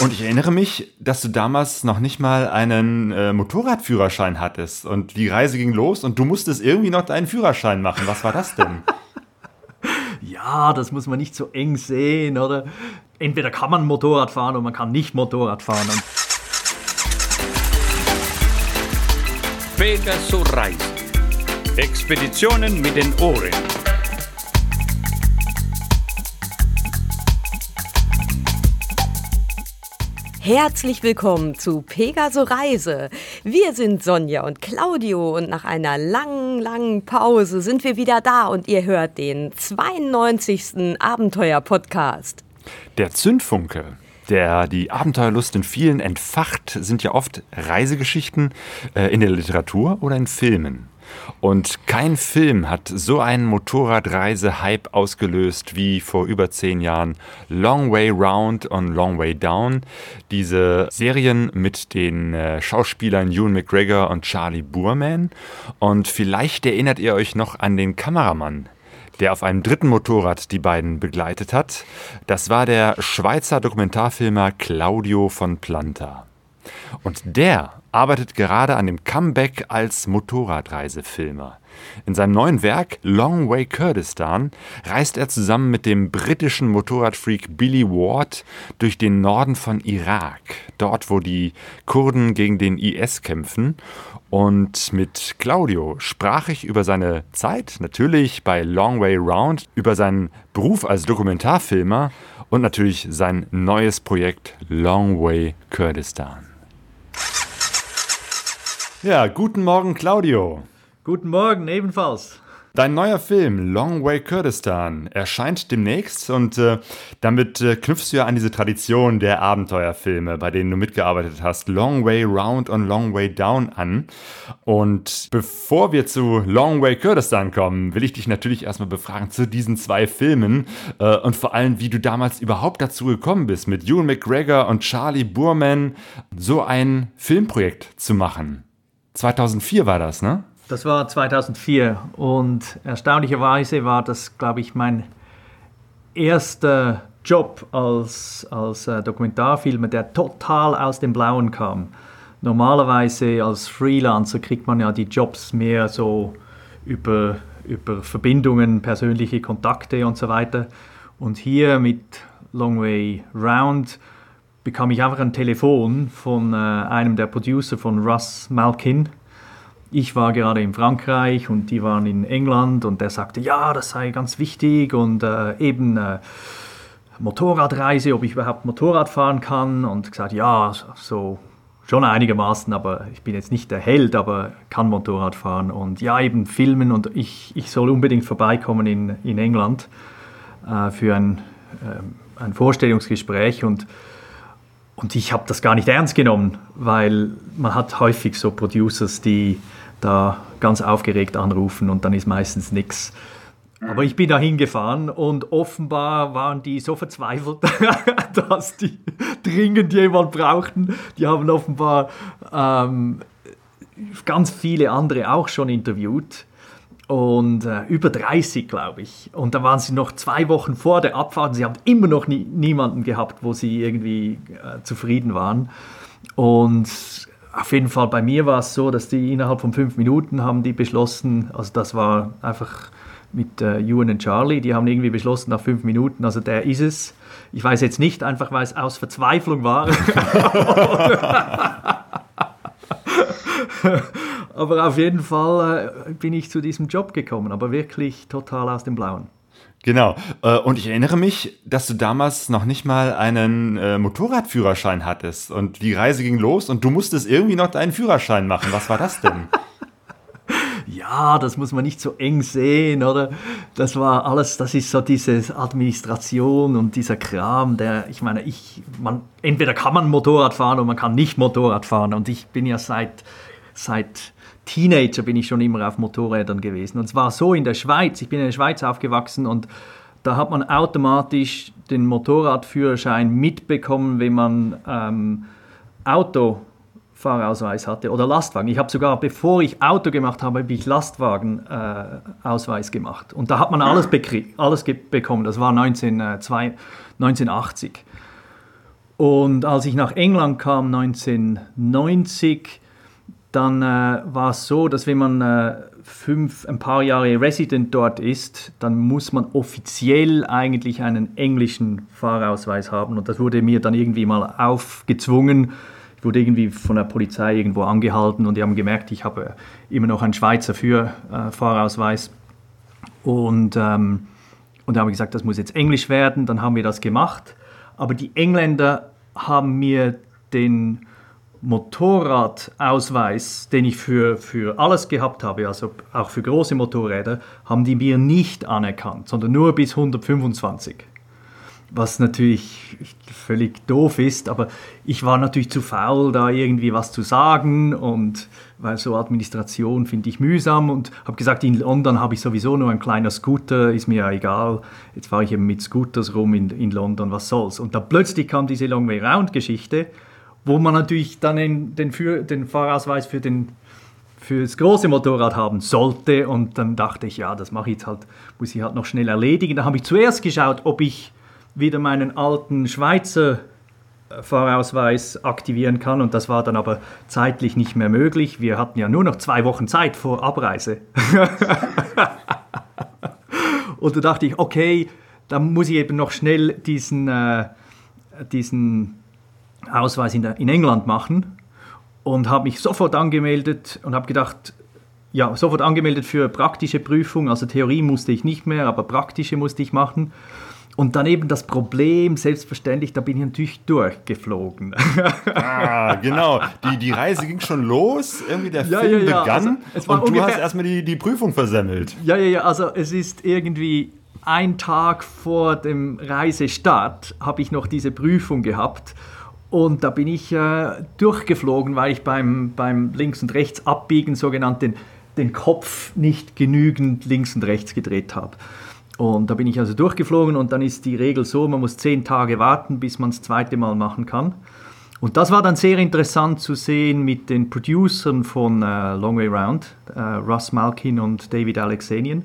Und ich erinnere mich, dass du damals noch nicht mal einen äh, Motorradführerschein hattest. Und die Reise ging los und du musstest irgendwie noch deinen Führerschein machen. Was war das denn? ja, das muss man nicht so eng sehen, oder? Entweder kann man Motorrad fahren oder man kann nicht Motorrad fahren. Pegaso Reisen. Expeditionen mit den Ohren. Herzlich willkommen zu Pegaso Reise. Wir sind Sonja und Claudio und nach einer langen, langen Pause sind wir wieder da und ihr hört den 92. Abenteuer-Podcast. Der Zündfunke der die Abenteuerlust in vielen entfacht, sind ja oft Reisegeschichten äh, in der Literatur oder in Filmen. Und kein Film hat so einen Motorradreise-Hype ausgelöst wie vor über zehn Jahren Long Way Round und Long Way Down. Diese Serien mit den äh, Schauspielern Ewan McGregor und Charlie Boorman. Und vielleicht erinnert ihr euch noch an den Kameramann, der auf einem dritten Motorrad die beiden begleitet hat. Das war der Schweizer Dokumentarfilmer Claudio von Planta. Und der arbeitet gerade an dem Comeback als Motorradreisefilmer. In seinem neuen Werk Long Way Kurdistan reist er zusammen mit dem britischen Motorradfreak Billy Ward durch den Norden von Irak, dort wo die Kurden gegen den IS kämpfen. Und mit Claudio sprach ich über seine Zeit, natürlich bei Long Way Round, über seinen Beruf als Dokumentarfilmer und natürlich sein neues Projekt Long Way Kurdistan. Ja, guten Morgen, Claudio. Guten Morgen, ebenfalls. Dein neuer Film Long Way Kurdistan erscheint demnächst und äh, damit äh, knüpfst du ja an diese Tradition der Abenteuerfilme, bei denen du mitgearbeitet hast, Long Way Round und Long Way Down an. Und bevor wir zu Long Way Kurdistan kommen, will ich dich natürlich erstmal befragen zu diesen zwei Filmen äh, und vor allem, wie du damals überhaupt dazu gekommen bist, mit Ewan McGregor und Charlie Boorman so ein Filmprojekt zu machen. 2004 war das, ne? Das war 2004 und erstaunlicherweise war das, glaube ich, mein erster Job als, als äh, Dokumentarfilmer, der total aus dem Blauen kam. Normalerweise als Freelancer kriegt man ja die Jobs mehr so über, über Verbindungen, persönliche Kontakte und so weiter. Und hier mit Long Way Round bekam ich einfach ein Telefon von äh, einem der Producer von Russ Malkin. Ich war gerade in Frankreich und die waren in England und der sagte, ja, das sei ganz wichtig und äh, eben äh, Motorradreise, ob ich überhaupt Motorrad fahren kann und gesagt, ja, so schon einigermaßen, aber ich bin jetzt nicht der Held, aber kann Motorrad fahren und ja, eben filmen und ich, ich soll unbedingt vorbeikommen in, in England äh, für ein, äh, ein Vorstellungsgespräch und und ich habe das gar nicht ernst genommen, weil man hat häufig so Producers, die da ganz aufgeregt anrufen und dann ist meistens nichts. Aber ich bin da hingefahren und offenbar waren die so verzweifelt, dass die dringend jemand brauchten. Die haben offenbar ähm, ganz viele andere auch schon interviewt und äh, über 30, glaube ich. Und da waren sie noch zwei Wochen vor der Abfahrt sie haben immer noch nie, niemanden gehabt, wo sie irgendwie äh, zufrieden waren. Und auf jeden Fall bei mir war es so, dass die innerhalb von fünf Minuten haben die beschlossen, also das war einfach mit äh, Ewan und Charlie, die haben irgendwie beschlossen nach fünf Minuten, also der ist es. Ich weiß jetzt nicht, einfach weil es aus Verzweiflung war. aber auf jeden Fall äh, bin ich zu diesem Job gekommen, aber wirklich total aus dem Blauen. Genau. Äh, und ich erinnere mich, dass du damals noch nicht mal einen äh, Motorradführerschein hattest. Und die Reise ging los und du musstest irgendwie noch deinen Führerschein machen. Was war das denn? ja, das muss man nicht so eng sehen, oder? Das war alles, das ist so diese Administration und dieser Kram, der, ich meine, ich, man, entweder kann man Motorrad fahren oder man kann nicht Motorrad fahren. Und ich bin ja seit, seit Teenager bin ich schon immer auf Motorrädern gewesen. Und zwar so in der Schweiz. Ich bin in der Schweiz aufgewachsen und da hat man automatisch den Motorradführerschein mitbekommen, wenn man ähm, Autofahrausweis hatte oder Lastwagen. Ich habe sogar, bevor ich Auto gemacht habe, habe ich Lastwagenausweis äh, gemacht. Und da hat man alles, alles bekommen. Das war 19, äh, 1980. Und als ich nach England kam 1990, dann äh, war es so, dass wenn man äh, fünf, ein paar Jahre Resident dort ist, dann muss man offiziell eigentlich einen englischen Fahrausweis haben. Und das wurde mir dann irgendwie mal aufgezwungen. Ich wurde irgendwie von der Polizei irgendwo angehalten und die haben gemerkt, ich habe immer noch einen Schweizer für äh, Fahrausweis. Und, ähm, und haben gesagt, das muss jetzt Englisch werden. Dann haben wir das gemacht. Aber die Engländer haben mir den Motorradausweis, den ich für, für alles gehabt habe, also auch für große Motorräder, haben die mir nicht anerkannt, sondern nur bis 125. Was natürlich völlig doof ist, aber ich war natürlich zu faul, da irgendwie was zu sagen und weil so Administration finde ich mühsam und habe gesagt, in London habe ich sowieso nur ein kleiner Scooter, ist mir ja egal. Jetzt fahre ich eben mit Scooters rum in, in London, was soll's. Und da plötzlich kam diese Long Way Round Geschichte wo man natürlich dann den, den, für, den Fahrausweis für, den, für das große Motorrad haben sollte. Und dann dachte ich, ja, das mache ich jetzt halt, muss ich halt noch schnell erledigen. Da habe ich zuerst geschaut, ob ich wieder meinen alten Schweizer äh, Fahrausweis aktivieren kann und das war dann aber zeitlich nicht mehr möglich. Wir hatten ja nur noch zwei Wochen Zeit vor Abreise. und da dachte ich, okay, dann muss ich eben noch schnell diesen, äh, diesen Ausweis in, in England machen und habe mich sofort angemeldet und habe gedacht, ja, sofort angemeldet für praktische Prüfung, also Theorie musste ich nicht mehr, aber praktische musste ich machen. Und dann eben das Problem, selbstverständlich, da bin ich natürlich durchgeflogen. Ah, genau. Die, die Reise ging schon los, irgendwie der ja, Film ja, ja. begann also, und du hast erstmal die, die Prüfung versemmelt. Ja, ja, ja, also es ist irgendwie ein Tag vor dem Reisestart habe ich noch diese Prüfung gehabt und da bin ich äh, durchgeflogen, weil ich beim, beim Links- und Rechts abbiegen sogenannt den, den Kopf nicht genügend links und rechts gedreht habe. Und da bin ich also durchgeflogen und dann ist die Regel so, man muss zehn Tage warten, bis man das zweite Mal machen kann. Und das war dann sehr interessant zu sehen mit den Producern von äh, Long Way Round, äh, Russ Malkin und David Alexanian.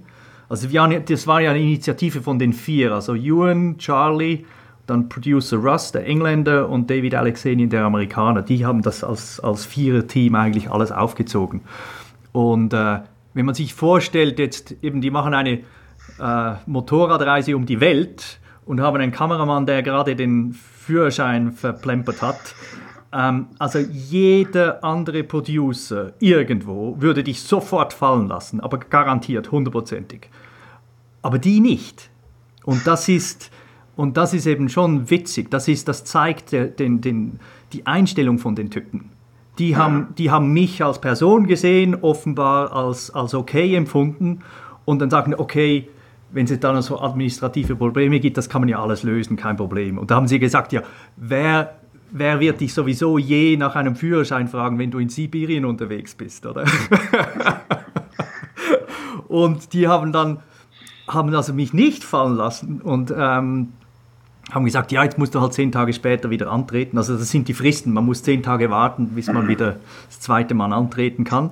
Also das war ja eine Initiative von den vier, also Ewan, Charlie, dann Producer Russ, der Engländer, und David Alexanian, der Amerikaner. Die haben das als, als Vierer-Team eigentlich alles aufgezogen. Und äh, wenn man sich vorstellt, jetzt eben, die machen eine äh, Motorradreise um die Welt und haben einen Kameramann, der gerade den Führerschein verplempert hat. Ähm, also jeder andere Producer irgendwo würde dich sofort fallen lassen, aber garantiert, hundertprozentig. Aber die nicht. Und das ist und das ist eben schon witzig. Das, ist, das zeigt den, den, die Einstellung von den Typen. Die haben, die haben mich als Person gesehen, offenbar als, als okay empfunden und dann sagen, okay, wenn es dann so administrative Probleme gibt, das kann man ja alles lösen, kein Problem. Und da haben sie gesagt, ja, wer, wer wird dich sowieso je nach einem Führerschein fragen, wenn du in Sibirien unterwegs bist, oder? und die haben dann haben also mich nicht fallen lassen und ähm, haben gesagt, ja, jetzt musst du halt zehn Tage später wieder antreten. Also das sind die Fristen. Man muss zehn Tage warten, bis man wieder das zweite Mal antreten kann.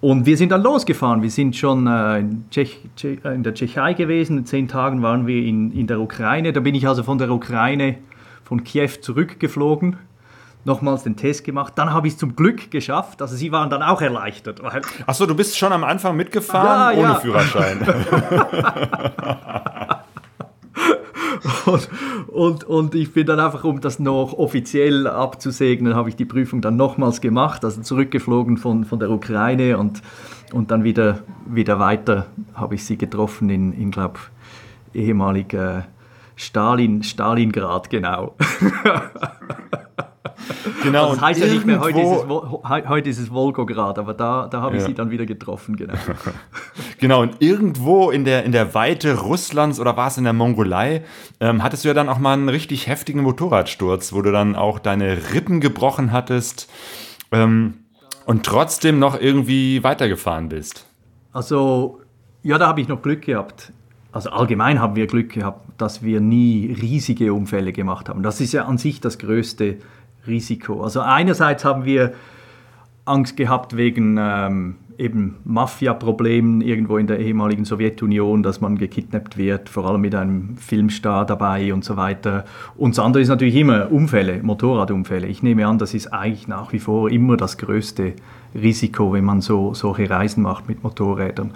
Und wir sind dann losgefahren. Wir sind schon äh, in, Tschech, äh, in, der Tschechei gewesen. In zehn Tagen waren wir in, in der Ukraine. Da bin ich also von der Ukraine, von Kiew zurückgeflogen. Nochmals den Test gemacht. Dann habe ich es zum Glück geschafft. Also sie waren dann auch erleichtert. Achso, du bist schon am Anfang mitgefahren ja, ohne ja. Führerschein. Und, und, und, ich bin dann einfach, um das noch offiziell abzusegnen, habe ich die Prüfung dann nochmals gemacht, also zurückgeflogen von, von der Ukraine und, und dann wieder, wieder weiter habe ich sie getroffen in, in glaube ehemalig äh, Stalin, Stalingrad, genau. Genau. Also das heißt ja nicht mehr, heute ist, es, heute ist es Volgograd, aber da, da habe ich ja. sie dann wieder getroffen, genau. genau, und irgendwo in der, in der Weite Russlands oder war es in der Mongolei, ähm, hattest du ja dann auch mal einen richtig heftigen Motorradsturz, wo du dann auch deine Rippen gebrochen hattest ähm, und trotzdem noch irgendwie weitergefahren bist. Also, ja, da habe ich noch Glück gehabt. Also allgemein haben wir Glück gehabt, dass wir nie riesige Unfälle gemacht haben. Das ist ja an sich das größte Risiko. Also einerseits haben wir Angst gehabt wegen ähm, eben Mafia-Problemen irgendwo in der ehemaligen Sowjetunion, dass man gekidnappt wird, vor allem mit einem Filmstar dabei und so weiter. Und das andere ist natürlich immer Unfälle, Motorradunfälle. Ich nehme an, das ist eigentlich nach wie vor immer das größte Risiko, wenn man so solche Reisen macht mit Motorrädern.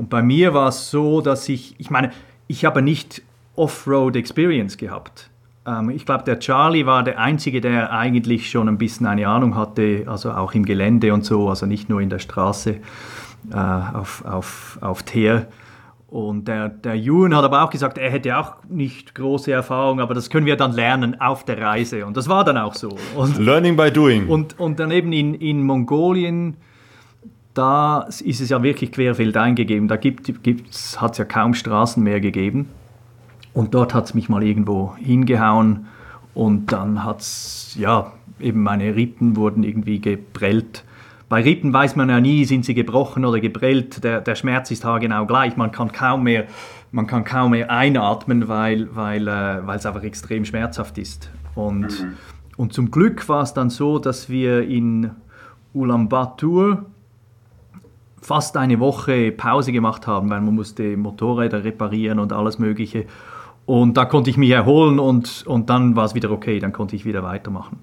Und bei mir war es so, dass ich, ich meine, ich habe nicht Offroad-Experience gehabt. Ähm, ich glaube, der Charlie war der Einzige, der eigentlich schon ein bisschen eine Ahnung hatte, also auch im Gelände und so, also nicht nur in der Straße äh, auf, auf, auf Teer. Und der, der Ewan hat aber auch gesagt, er hätte auch nicht große Erfahrung, aber das können wir dann lernen auf der Reise. Und das war dann auch so. Und, Learning by doing. Und, und daneben in, in Mongolien, da ist es ja wirklich querfeld eingegeben. Da hat es ja kaum Straßen mehr gegeben. Und dort hat es mich mal irgendwo hingehauen und dann hat es, ja, eben meine Rippen wurden irgendwie geprellt. Bei Rippen weiß man ja nie, sind sie gebrochen oder geprellt. Der, der Schmerz ist haargenau gleich. Man kann kaum mehr, man kann kaum mehr einatmen, weil, weil, äh, weil es einfach extrem schmerzhaft ist. Und, mhm. und zum Glück war es dann so, dass wir in Ulaanbaatar fast eine Woche Pause gemacht haben, weil man musste Motorräder reparieren und alles Mögliche. Und da konnte ich mich erholen und, und dann war es wieder okay, dann konnte ich wieder weitermachen.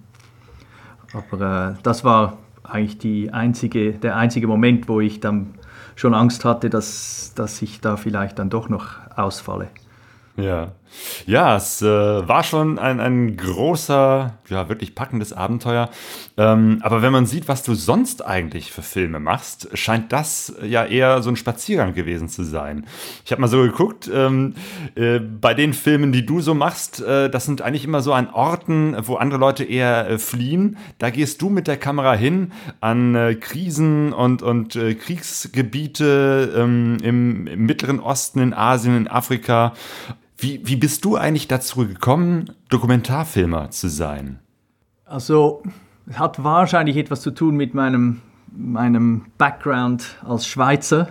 Aber äh, das war eigentlich die einzige, der einzige Moment, wo ich dann schon Angst hatte, dass, dass ich da vielleicht dann doch noch ausfalle. Ja. Ja, es äh, war schon ein, ein großer, ja, wirklich packendes Abenteuer. Ähm, aber wenn man sieht, was du sonst eigentlich für Filme machst, scheint das ja eher so ein Spaziergang gewesen zu sein. Ich habe mal so geguckt, ähm, äh, bei den Filmen, die du so machst, äh, das sind eigentlich immer so an Orten, wo andere Leute eher äh, fliehen. Da gehst du mit der Kamera hin an äh, Krisen und, und äh, Kriegsgebiete ähm, im, im Mittleren Osten, in Asien, in Afrika wie, wie bist du eigentlich dazu gekommen, Dokumentarfilmer zu sein? Also, es hat wahrscheinlich etwas zu tun mit meinem, meinem Background als Schweizer.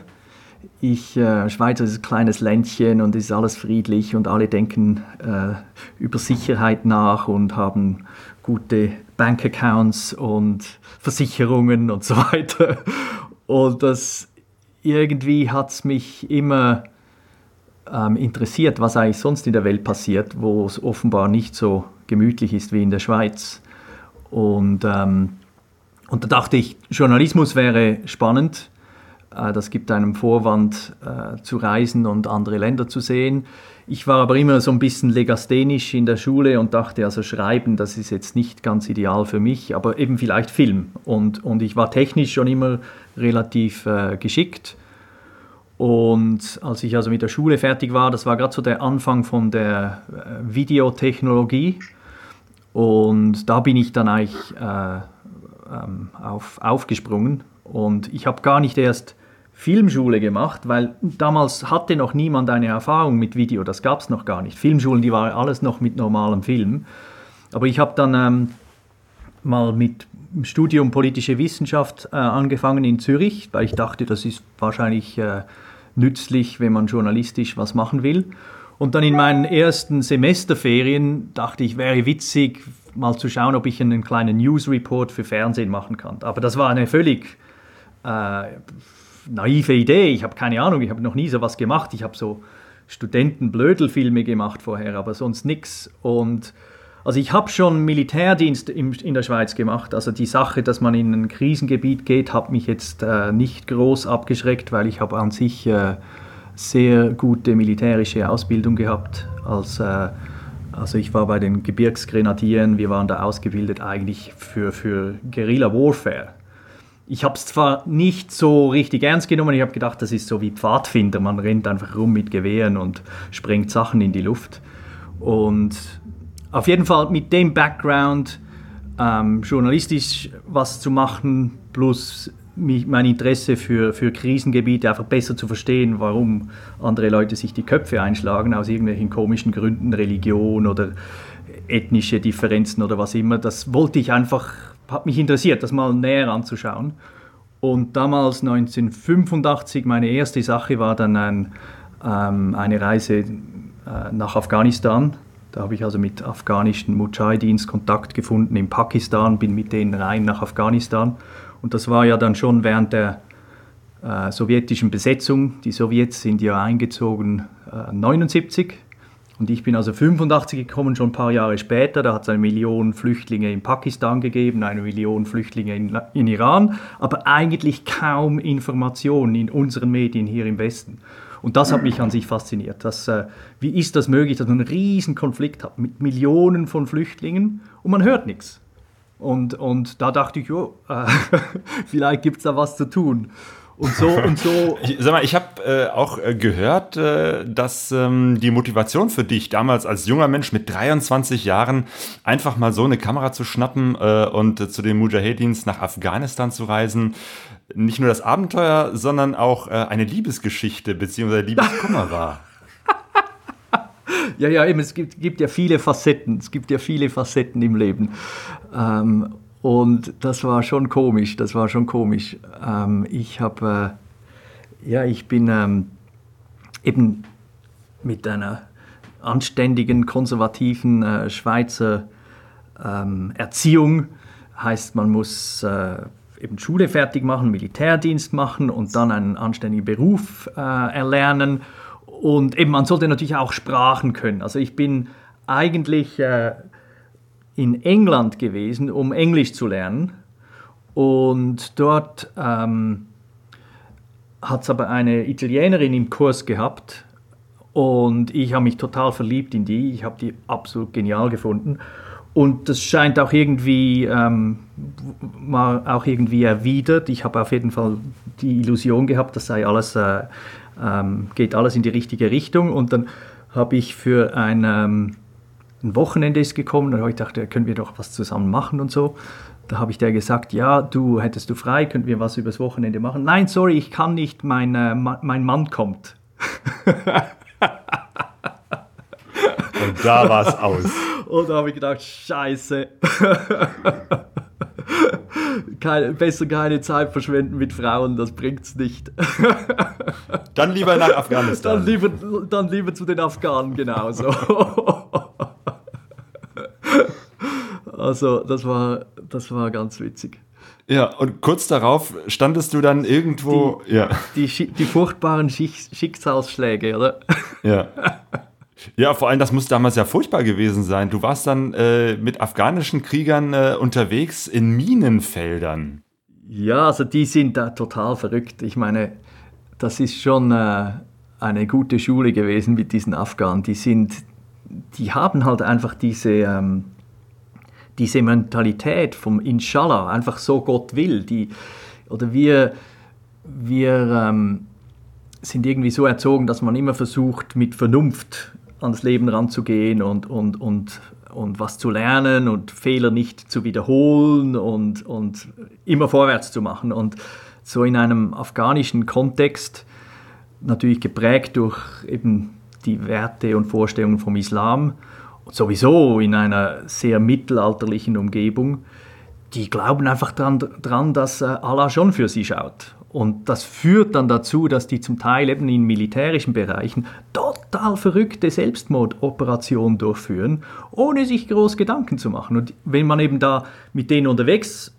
Ich, äh, Schweizer ist ein kleines Ländchen und ist alles friedlich und alle denken äh, über Sicherheit nach und haben gute Bankaccounts und Versicherungen und so weiter. Und das irgendwie hat es mich immer ähm, interessiert, was eigentlich sonst in der Welt passiert, wo es offenbar nicht so gemütlich ist wie in der Schweiz. Und, ähm, und da dachte ich, Journalismus wäre spannend. Äh, das gibt einem Vorwand äh, zu reisen und andere Länder zu sehen. Ich war aber immer so ein bisschen legasthenisch in der Schule und dachte, also Schreiben, das ist jetzt nicht ganz ideal für mich, aber eben vielleicht Film. Und, und ich war technisch schon immer relativ äh, geschickt und als ich also mit der Schule fertig war, das war gerade so der Anfang von der äh, Videotechnologie. Und da bin ich dann eigentlich äh, ähm, auf, aufgesprungen. Und ich habe gar nicht erst Filmschule gemacht, weil damals hatte noch niemand eine Erfahrung mit Video, das gab es noch gar nicht. Filmschulen, die waren alles noch mit normalem Film. Aber ich habe dann ähm, mal mit dem Studium politische Wissenschaft äh, angefangen in Zürich, weil ich dachte, das ist wahrscheinlich äh, nützlich, wenn man journalistisch was machen will. Und dann in meinen ersten Semesterferien dachte ich, wäre witzig, mal zu schauen, ob ich einen kleinen News Report für Fernsehen machen kann. Aber das war eine völlig äh, naive Idee. Ich habe keine Ahnung, ich habe noch nie so was gemacht. Ich habe so Studentenblödelfilme gemacht vorher, aber sonst nichts. Und also ich habe schon Militärdienst in, in der Schweiz gemacht. Also die Sache, dass man in ein Krisengebiet geht, hat mich jetzt äh, nicht groß abgeschreckt, weil ich habe an sich äh, sehr gute militärische Ausbildung gehabt. Als, äh, also ich war bei den Gebirgsgrenadieren, wir waren da ausgebildet eigentlich für, für Guerilla Warfare. Ich habe es zwar nicht so richtig ernst genommen, ich habe gedacht, das ist so wie Pfadfinder, man rennt einfach rum mit Gewehren und sprengt Sachen in die Luft. Und auf jeden Fall mit dem Background ähm, journalistisch was zu machen, plus mich, mein Interesse für, für Krisengebiete einfach besser zu verstehen, warum andere Leute sich die Köpfe einschlagen aus irgendwelchen komischen Gründen, Religion oder ethnische Differenzen oder was immer. Das wollte ich einfach, hat mich interessiert, das mal näher anzuschauen. Und damals 1985, meine erste Sache war dann ein, ähm, eine Reise äh, nach Afghanistan da habe ich also mit afghanischen Mujahidins Kontakt gefunden in Pakistan, bin mit denen rein nach Afghanistan. Und das war ja dann schon während der äh, sowjetischen Besetzung. Die Sowjets sind ja eingezogen äh, 79 und ich bin also 85 gekommen, schon ein paar Jahre später. Da hat es eine Million Flüchtlinge in Pakistan gegeben, eine Million Flüchtlinge in, in Iran, aber eigentlich kaum Informationen in unseren Medien hier im Westen. Und das hat mich an sich fasziniert. Dass, äh, wie ist das möglich, dass man einen riesen Konflikt hat mit Millionen von Flüchtlingen und man hört nichts. Und, und da dachte ich, oh, äh, vielleicht gibt es da was zu tun. Und so und so. Ich, sag mal, ich habe äh, auch äh, gehört, äh, dass ähm, die Motivation für dich damals als junger Mensch mit 23 Jahren einfach mal so eine Kamera zu schnappen äh, und äh, zu den Mujahedins nach Afghanistan zu reisen, nicht nur das Abenteuer, sondern auch äh, eine Liebesgeschichte bzw. Liebeskummer war. ja, ja, eben, es gibt, gibt ja viele Facetten. Es gibt ja viele Facetten im Leben. Ähm, und das war schon komisch, das war schon komisch. Ähm, ich habe, äh, ja, ich bin ähm, eben mit einer anständigen, konservativen äh, Schweizer ähm, Erziehung, heißt man muss äh, eben Schule fertig machen, Militärdienst machen und dann einen anständigen Beruf äh, erlernen. Und eben man sollte natürlich auch Sprachen können. Also ich bin eigentlich äh, in England gewesen, um Englisch zu lernen. Und dort ähm, hat es aber eine Italienerin im Kurs gehabt. Und ich habe mich total verliebt in die. Ich habe die absolut genial gefunden. Und das scheint auch irgendwie, ähm, mal auch irgendwie erwidert. Ich habe auf jeden Fall die Illusion gehabt, das sei alles, äh, ähm, geht alles in die richtige Richtung. Und dann habe ich für ein ähm, ein Wochenende ist gekommen und ich dachte, können wir doch was zusammen machen und so. Da habe ich der gesagt, ja, du hättest du frei, könnten wir was übers Wochenende machen. Nein, sorry, ich kann nicht, mein, äh, mein Mann kommt. und da war es aus. Und da habe ich gedacht, scheiße. keine, besser keine Zeit verschwenden mit Frauen, das bringt's nicht. Dann lieber nach Afghanistan. Dann lieber, dann lieber zu den Afghanen, genau so. Also das war, das war ganz witzig. Ja, und kurz darauf standest du dann irgendwo. Die, ja. die, die furchtbaren Schicksalsschläge, oder? Ja. Ja, vor allem, das muss damals ja furchtbar gewesen sein. Du warst dann äh, mit afghanischen Kriegern äh, unterwegs in Minenfeldern. Ja, also die sind da total verrückt. Ich meine, das ist schon äh, eine gute Schule gewesen mit diesen Afghanen. Die sind, die haben halt einfach diese. Ähm, diese Mentalität vom Inshallah, einfach so Gott will, die, oder wir, wir ähm, sind irgendwie so erzogen, dass man immer versucht, mit Vernunft ans Leben ranzugehen und, und, und, und was zu lernen und Fehler nicht zu wiederholen und, und immer vorwärts zu machen. Und so in einem afghanischen Kontext, natürlich geprägt durch eben die Werte und Vorstellungen vom Islam, sowieso in einer sehr mittelalterlichen Umgebung, die glauben einfach dran, dran, dass äh, Allah schon für sie schaut. Und das führt dann dazu, dass die zum Teil eben in militärischen Bereichen total verrückte Selbstmordoperationen durchführen, ohne sich groß Gedanken zu machen. Und wenn man eben da mit denen unterwegs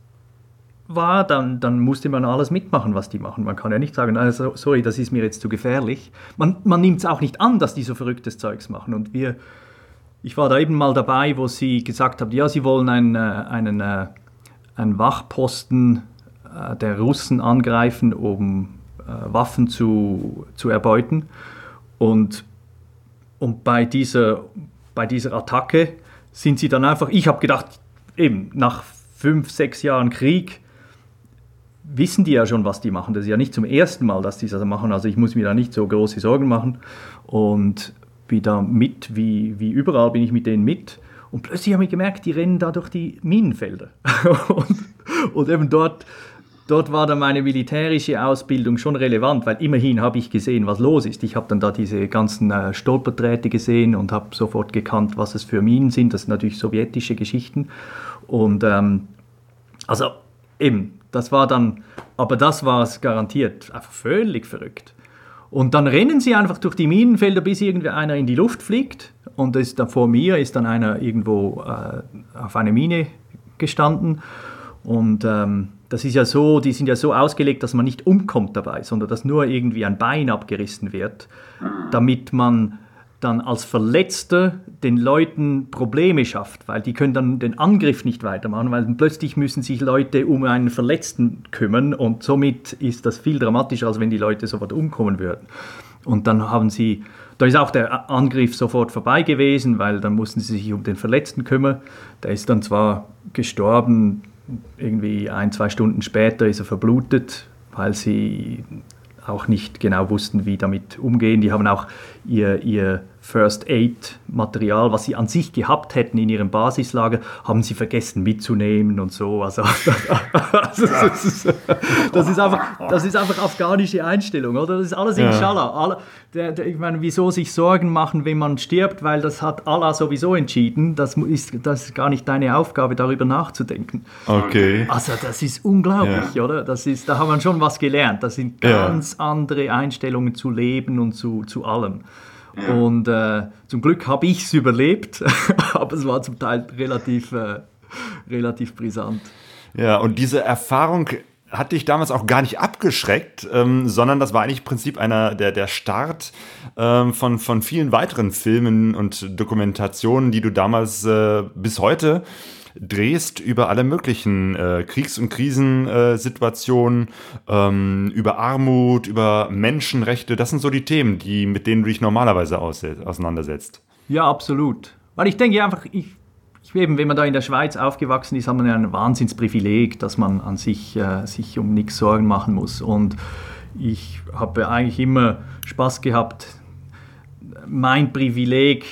war, dann, dann musste man alles mitmachen, was die machen. Man kann ja nicht sagen, also, sorry, das ist mir jetzt zu gefährlich. Man, man nimmt es auch nicht an, dass die so verrücktes Zeugs machen. Und wir ich war da eben mal dabei, wo sie gesagt haben, ja, sie wollen einen, äh, einen, äh, einen Wachposten der Russen angreifen, um Waffen zu, zu erbeuten. Und, und bei, dieser, bei dieser Attacke sind sie dann einfach, ich habe gedacht, eben nach fünf, sechs Jahren Krieg, wissen die ja schon, was die machen. Das ist ja nicht zum ersten Mal, dass die das machen. Also ich muss mir da nicht so große Sorgen machen. Und da mit, wie, wie überall bin ich mit denen mit. Und plötzlich habe ich gemerkt, die rennen da durch die Minenfelder. und, und, eben dort, dort war dann meine militärische Ausbildung schon relevant, weil immerhin habe ich gesehen, was los ist. Ich habe dann da diese ganzen äh, Stolperdrähte gesehen und habe sofort gekannt, was es für Minen sind. Das sind natürlich sowjetische Geschichten. Und ähm, also eben, das war dann, aber das war es garantiert, einfach völlig verrückt. Und dann rennen sie einfach durch die Minenfelder, bis irgendwie einer in die Luft fliegt. Und ist dann vor mir ist dann einer irgendwo äh, auf einer Mine gestanden. Und ähm, das ist ja so, die sind ja so ausgelegt, dass man nicht umkommt dabei, sondern dass nur irgendwie ein Bein abgerissen wird, damit man dann als Verletzter den Leuten Probleme schafft, weil die können dann den Angriff nicht weitermachen, weil plötzlich müssen sich Leute um einen Verletzten kümmern und somit ist das viel dramatischer, als wenn die Leute sofort umkommen würden. Und dann haben sie, da ist auch der Angriff sofort vorbei gewesen, weil dann mussten sie sich um den Verletzten kümmern. Der ist dann zwar gestorben, irgendwie ein, zwei Stunden später ist er verblutet, weil sie auch nicht genau wussten, wie damit umgehen. Die haben auch ihr, ihr First Aid Material, was sie an sich gehabt hätten in ihrem Basislager, haben sie vergessen mitzunehmen und so. Also, also das, ist, das, ist, einfach, das ist einfach afghanische Einstellung, oder? Das ist alles ja. Inshallah. Alle, der, der, ich meine, wieso sich Sorgen machen, wenn man stirbt, weil das hat Allah sowieso entschieden. Das ist, das ist gar nicht deine Aufgabe, darüber nachzudenken. Okay. Also das ist unglaublich, ja. oder? Das ist, da haben wir schon was gelernt. Das sind ganz ja. andere Einstellungen zu Leben und zu, zu allem. Und äh, zum Glück habe ich es überlebt, aber es war zum Teil relativ, äh, relativ brisant. Ja, und diese Erfahrung hat dich damals auch gar nicht abgeschreckt, ähm, sondern das war eigentlich im Prinzip einer, der, der Start ähm, von, von vielen weiteren Filmen und Dokumentationen, die du damals äh, bis heute drehst über alle möglichen äh, Kriegs- und Krisensituationen, äh, ähm, über Armut, über Menschenrechte. Das sind so die Themen, die, mit denen du dich normalerweise auseinandersetzt. Ja, absolut. Weil ich denke einfach, ich, ich eben, wenn man da in der Schweiz aufgewachsen ist, hat man ja ein Wahnsinnsprivileg, dass man an sich, äh, sich um nichts Sorgen machen muss. Und ich habe eigentlich immer Spaß gehabt, mein Privileg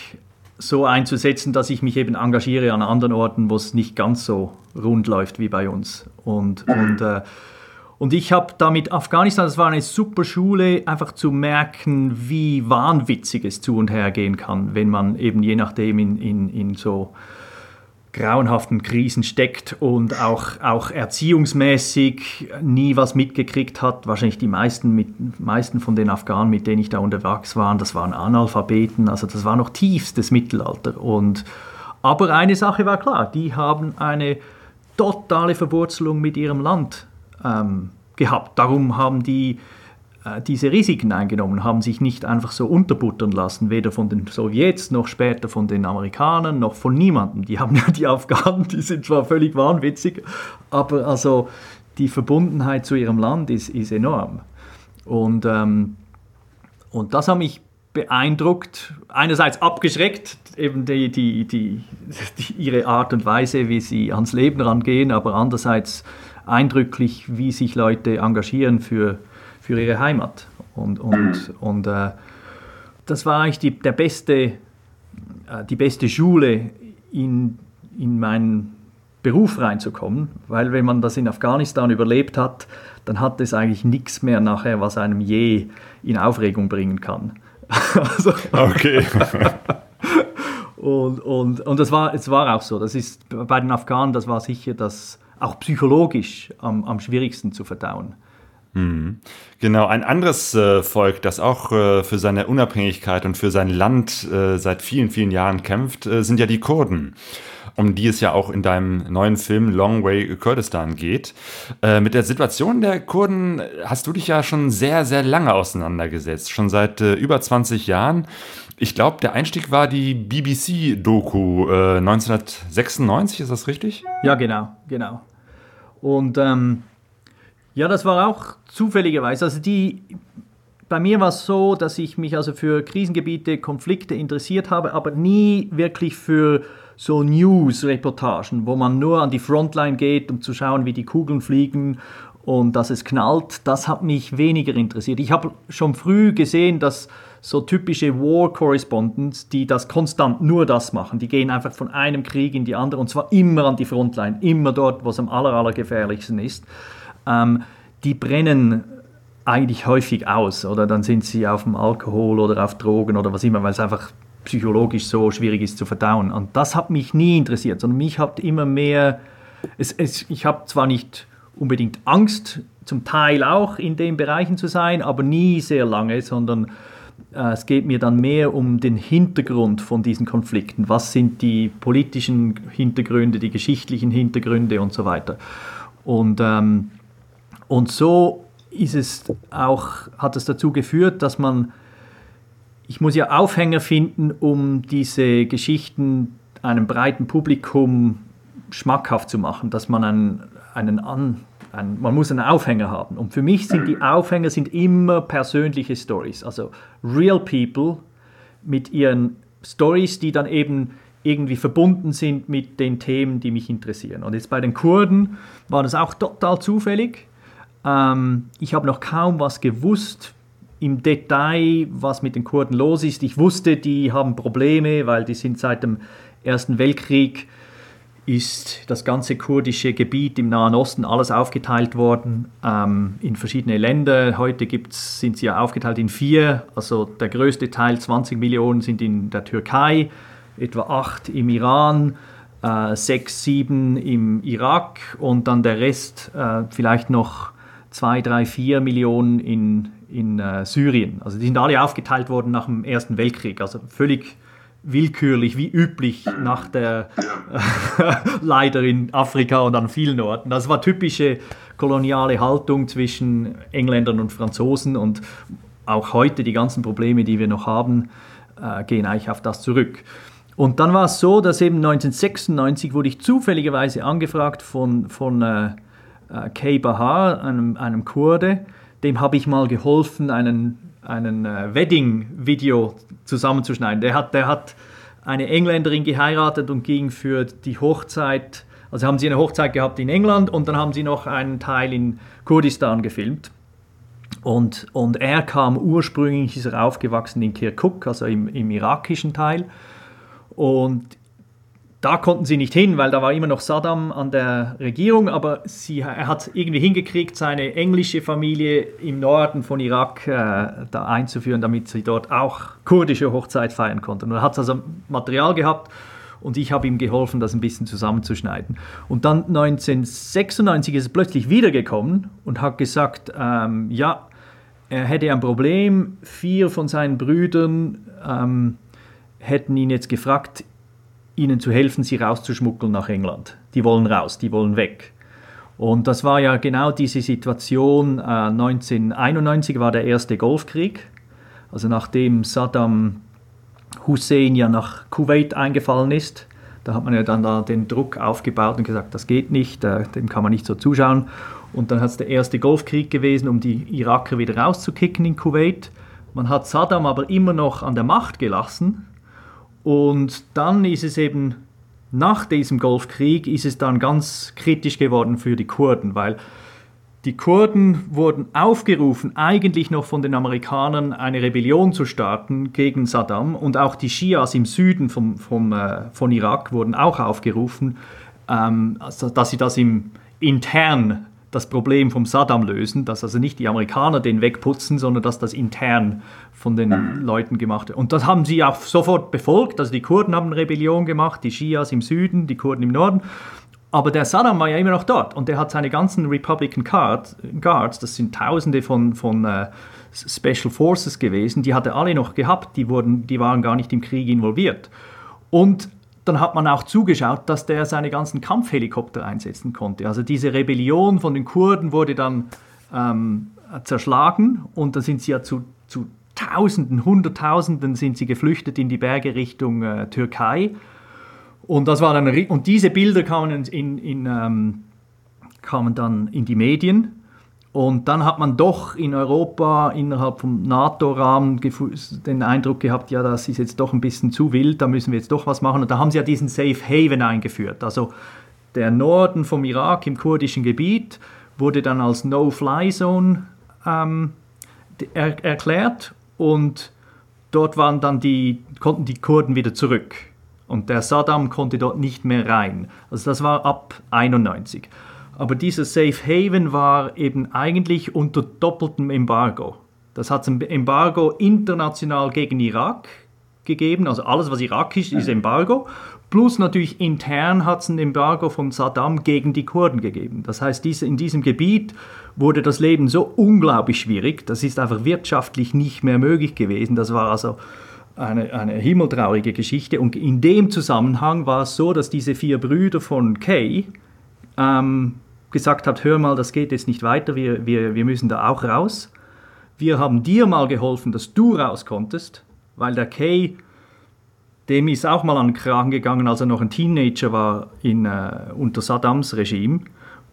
so einzusetzen, dass ich mich eben engagiere an anderen Orten, wo es nicht ganz so rund läuft wie bei uns. Und, und, äh, und ich habe da mit Afghanistan, das war eine super Schule, einfach zu merken, wie wahnwitzig es zu und her gehen kann, wenn man eben je nachdem in, in, in so grauenhaften Krisen steckt und auch, auch erziehungsmäßig nie was mitgekriegt hat. Wahrscheinlich die meisten, mit, meisten von den Afghanen, mit denen ich da unterwegs war, das waren Analphabeten, also das war noch tiefstes Mittelalter. Und, aber eine Sache war klar, die haben eine totale Verwurzelung mit ihrem Land ähm, gehabt. Darum haben die diese Risiken eingenommen, haben sich nicht einfach so unterbuttern lassen, weder von den Sowjets noch später von den Amerikanern noch von niemandem. Die haben ja die Afghanen, die sind zwar völlig wahnwitzig, aber also die Verbundenheit zu ihrem Land ist, ist enorm. Und, ähm, und das hat mich beeindruckt, einerseits abgeschreckt, eben die, die, die, die, ihre Art und Weise, wie sie ans Leben rangehen, aber andererseits eindrücklich, wie sich Leute engagieren für, für ihre Heimat. Und, und, und äh, das war eigentlich die, der beste, äh, die beste Schule, in, in meinen Beruf reinzukommen, weil wenn man das in Afghanistan überlebt hat, dann hat es eigentlich nichts mehr nachher, was einem je in Aufregung bringen kann. also, okay. und, und, und das war, es war auch so. Das ist bei den Afghanen, das war sicher das auch psychologisch am, am schwierigsten zu verdauen. Mhm. Genau, ein anderes äh, Volk, das auch äh, für seine Unabhängigkeit und für sein Land äh, seit vielen, vielen Jahren kämpft, sind ja die Kurden, um die es ja auch in deinem neuen Film Long Way Kurdistan geht. Mit der Situation der Kurden hast du dich ja schon sehr, sehr lange auseinandergesetzt, schon seit über 20 Jahren. Ich glaube, der Einstieg war die BBC-Doku 1996, ist das richtig? Ja, genau, genau. Und ähm ja, das war auch zufälligerweise. Also die, bei mir war es so, dass ich mich also für Krisengebiete, Konflikte interessiert habe, aber nie wirklich für so News-Reportagen, wo man nur an die Frontline geht, um zu schauen, wie die Kugeln fliegen und dass es knallt. Das hat mich weniger interessiert. Ich habe schon früh gesehen, dass so typische War Correspondents, die das konstant nur das machen, die gehen einfach von einem Krieg in die andere und zwar immer an die Frontline, immer dort, wo es am aller, aller ist ähm, die brennen eigentlich häufig aus oder dann sind sie auf dem Alkohol oder auf Drogen oder was immer, weil es einfach psychologisch so schwierig ist zu verdauen. Und das hat mich nie interessiert, sondern mich hat immer mehr, es, es, ich habe zwar nicht unbedingt Angst, zum Teil auch in den Bereichen zu sein, aber nie sehr lange, sondern äh, es geht mir dann mehr um den Hintergrund von diesen Konflikten. Was sind die politischen Hintergründe, die geschichtlichen Hintergründe und so weiter. Und, ähm, und so ist es auch, hat es dazu geführt, dass man, ich muss ja Aufhänger finden, um diese Geschichten einem breiten Publikum schmackhaft zu machen, dass man einen, einen an, ein, man muss einen Aufhänger haben. Und für mich sind die Aufhänger sind immer persönliche Stories, also real people mit ihren Stories, die dann eben irgendwie verbunden sind mit den Themen, die mich interessieren. Und jetzt bei den Kurden war das auch total zufällig. Ähm, ich habe noch kaum was gewusst im Detail, was mit den Kurden los ist. Ich wusste, die haben Probleme, weil die sind seit dem Ersten Weltkrieg ist das ganze kurdische Gebiet im Nahen Osten alles aufgeteilt worden ähm, in verschiedene Länder. Heute gibt's, sind sie ja aufgeteilt in vier. Also der größte Teil, 20 Millionen, sind in der Türkei, etwa acht im Iran, äh, sechs, sieben im Irak und dann der Rest äh, vielleicht noch zwei, drei, vier Millionen in, in äh, Syrien. Also die sind alle aufgeteilt worden nach dem Ersten Weltkrieg. Also völlig willkürlich, wie üblich nach der äh, leider in Afrika und an vielen Orten. Das war typische koloniale Haltung zwischen Engländern und Franzosen und auch heute die ganzen Probleme, die wir noch haben, äh, gehen eigentlich auf das zurück. Und dann war es so, dass eben 1996 wurde ich zufälligerweise angefragt von, von äh, Kay Bahar, einem, einem Kurde, dem habe ich mal geholfen, einen einen äh, Wedding-Video zusammenzuschneiden. Der hat, der hat eine Engländerin geheiratet und ging für die Hochzeit, also haben sie eine Hochzeit gehabt in England und dann haben sie noch einen Teil in Kurdistan gefilmt. Und, und er kam ursprünglich, ist er aufgewachsen in Kirkuk, also im, im irakischen Teil. Und da konnten sie nicht hin, weil da war immer noch Saddam an der Regierung, aber sie, er hat irgendwie hingekriegt, seine englische Familie im Norden von Irak äh, da einzuführen, damit sie dort auch kurdische Hochzeit feiern konnten. Und er hat also Material gehabt und ich habe ihm geholfen, das ein bisschen zusammenzuschneiden. Und dann 1996 ist er plötzlich wiedergekommen und hat gesagt, ähm, ja, er hätte ein Problem, vier von seinen Brüdern ähm, hätten ihn jetzt gefragt, ihnen zu helfen, sie rauszuschmuggeln nach England. Die wollen raus, die wollen weg. Und das war ja genau diese Situation. Äh, 1991 war der erste Golfkrieg. Also nachdem Saddam Hussein ja nach Kuwait eingefallen ist, da hat man ja dann da den Druck aufgebaut und gesagt, das geht nicht, äh, dem kann man nicht so zuschauen. Und dann hat es der erste Golfkrieg gewesen, um die Iraker wieder rauszukicken in Kuwait. Man hat Saddam aber immer noch an der Macht gelassen, und dann ist es eben nach diesem Golfkrieg ist es dann ganz kritisch geworden für die Kurden, weil die Kurden wurden aufgerufen, eigentlich noch von den Amerikanern eine Rebellion zu starten gegen Saddam. Und auch die Schias im Süden vom, vom, äh, von Irak wurden auch aufgerufen, ähm, also, dass sie das im intern das Problem vom Saddam lösen, dass also nicht die Amerikaner den wegputzen, sondern dass das intern von den Leuten gemacht wird. Und das haben sie auch sofort befolgt. Also die Kurden haben Rebellion gemacht, die Schias im Süden, die Kurden im Norden. Aber der Saddam war ja immer noch dort und der hat seine ganzen Republican Guards, das sind Tausende von, von uh, Special Forces gewesen, die hat er alle noch gehabt, die, wurden, die waren gar nicht im Krieg involviert. Und dann hat man auch zugeschaut, dass der seine ganzen Kampfhelikopter einsetzen konnte. Also diese Rebellion von den Kurden wurde dann ähm, zerschlagen und da sind sie ja zu, zu Tausenden, Hunderttausenden sind sie geflüchtet in die Berge Richtung äh, Türkei. Und, das war dann, und diese Bilder kamen, in, in, ähm, kamen dann in die Medien. Und dann hat man doch in Europa innerhalb vom NATO-Rahmen den Eindruck gehabt, ja, das ist jetzt doch ein bisschen zu wild, da müssen wir jetzt doch was machen. Und da haben sie ja diesen Safe Haven eingeführt. Also der Norden vom Irak im kurdischen Gebiet wurde dann als No-Fly-Zone ähm, er erklärt und dort waren dann die, konnten die Kurden wieder zurück. Und der Saddam konnte dort nicht mehr rein. Also das war ab 91. Aber dieser Safe Haven war eben eigentlich unter doppeltem Embargo. Das hat ein Embargo international gegen Irak gegeben, also alles, was irakisch ist, ist Embargo. Plus natürlich intern hat es ein Embargo von Saddam gegen die Kurden gegeben. Das heißt, diese, in diesem Gebiet wurde das Leben so unglaublich schwierig, das ist einfach wirtschaftlich nicht mehr möglich gewesen. Das war also eine, eine himmeltraurige Geschichte. Und in dem Zusammenhang war es so, dass diese vier Brüder von Kay ähm, gesagt habt, hör mal, das geht jetzt nicht weiter, wir, wir, wir müssen da auch raus. Wir haben dir mal geholfen, dass du raus konntest, weil der Kay, dem ist auch mal an den Kragen gegangen, als er noch ein Teenager war in, äh, unter Saddams Regime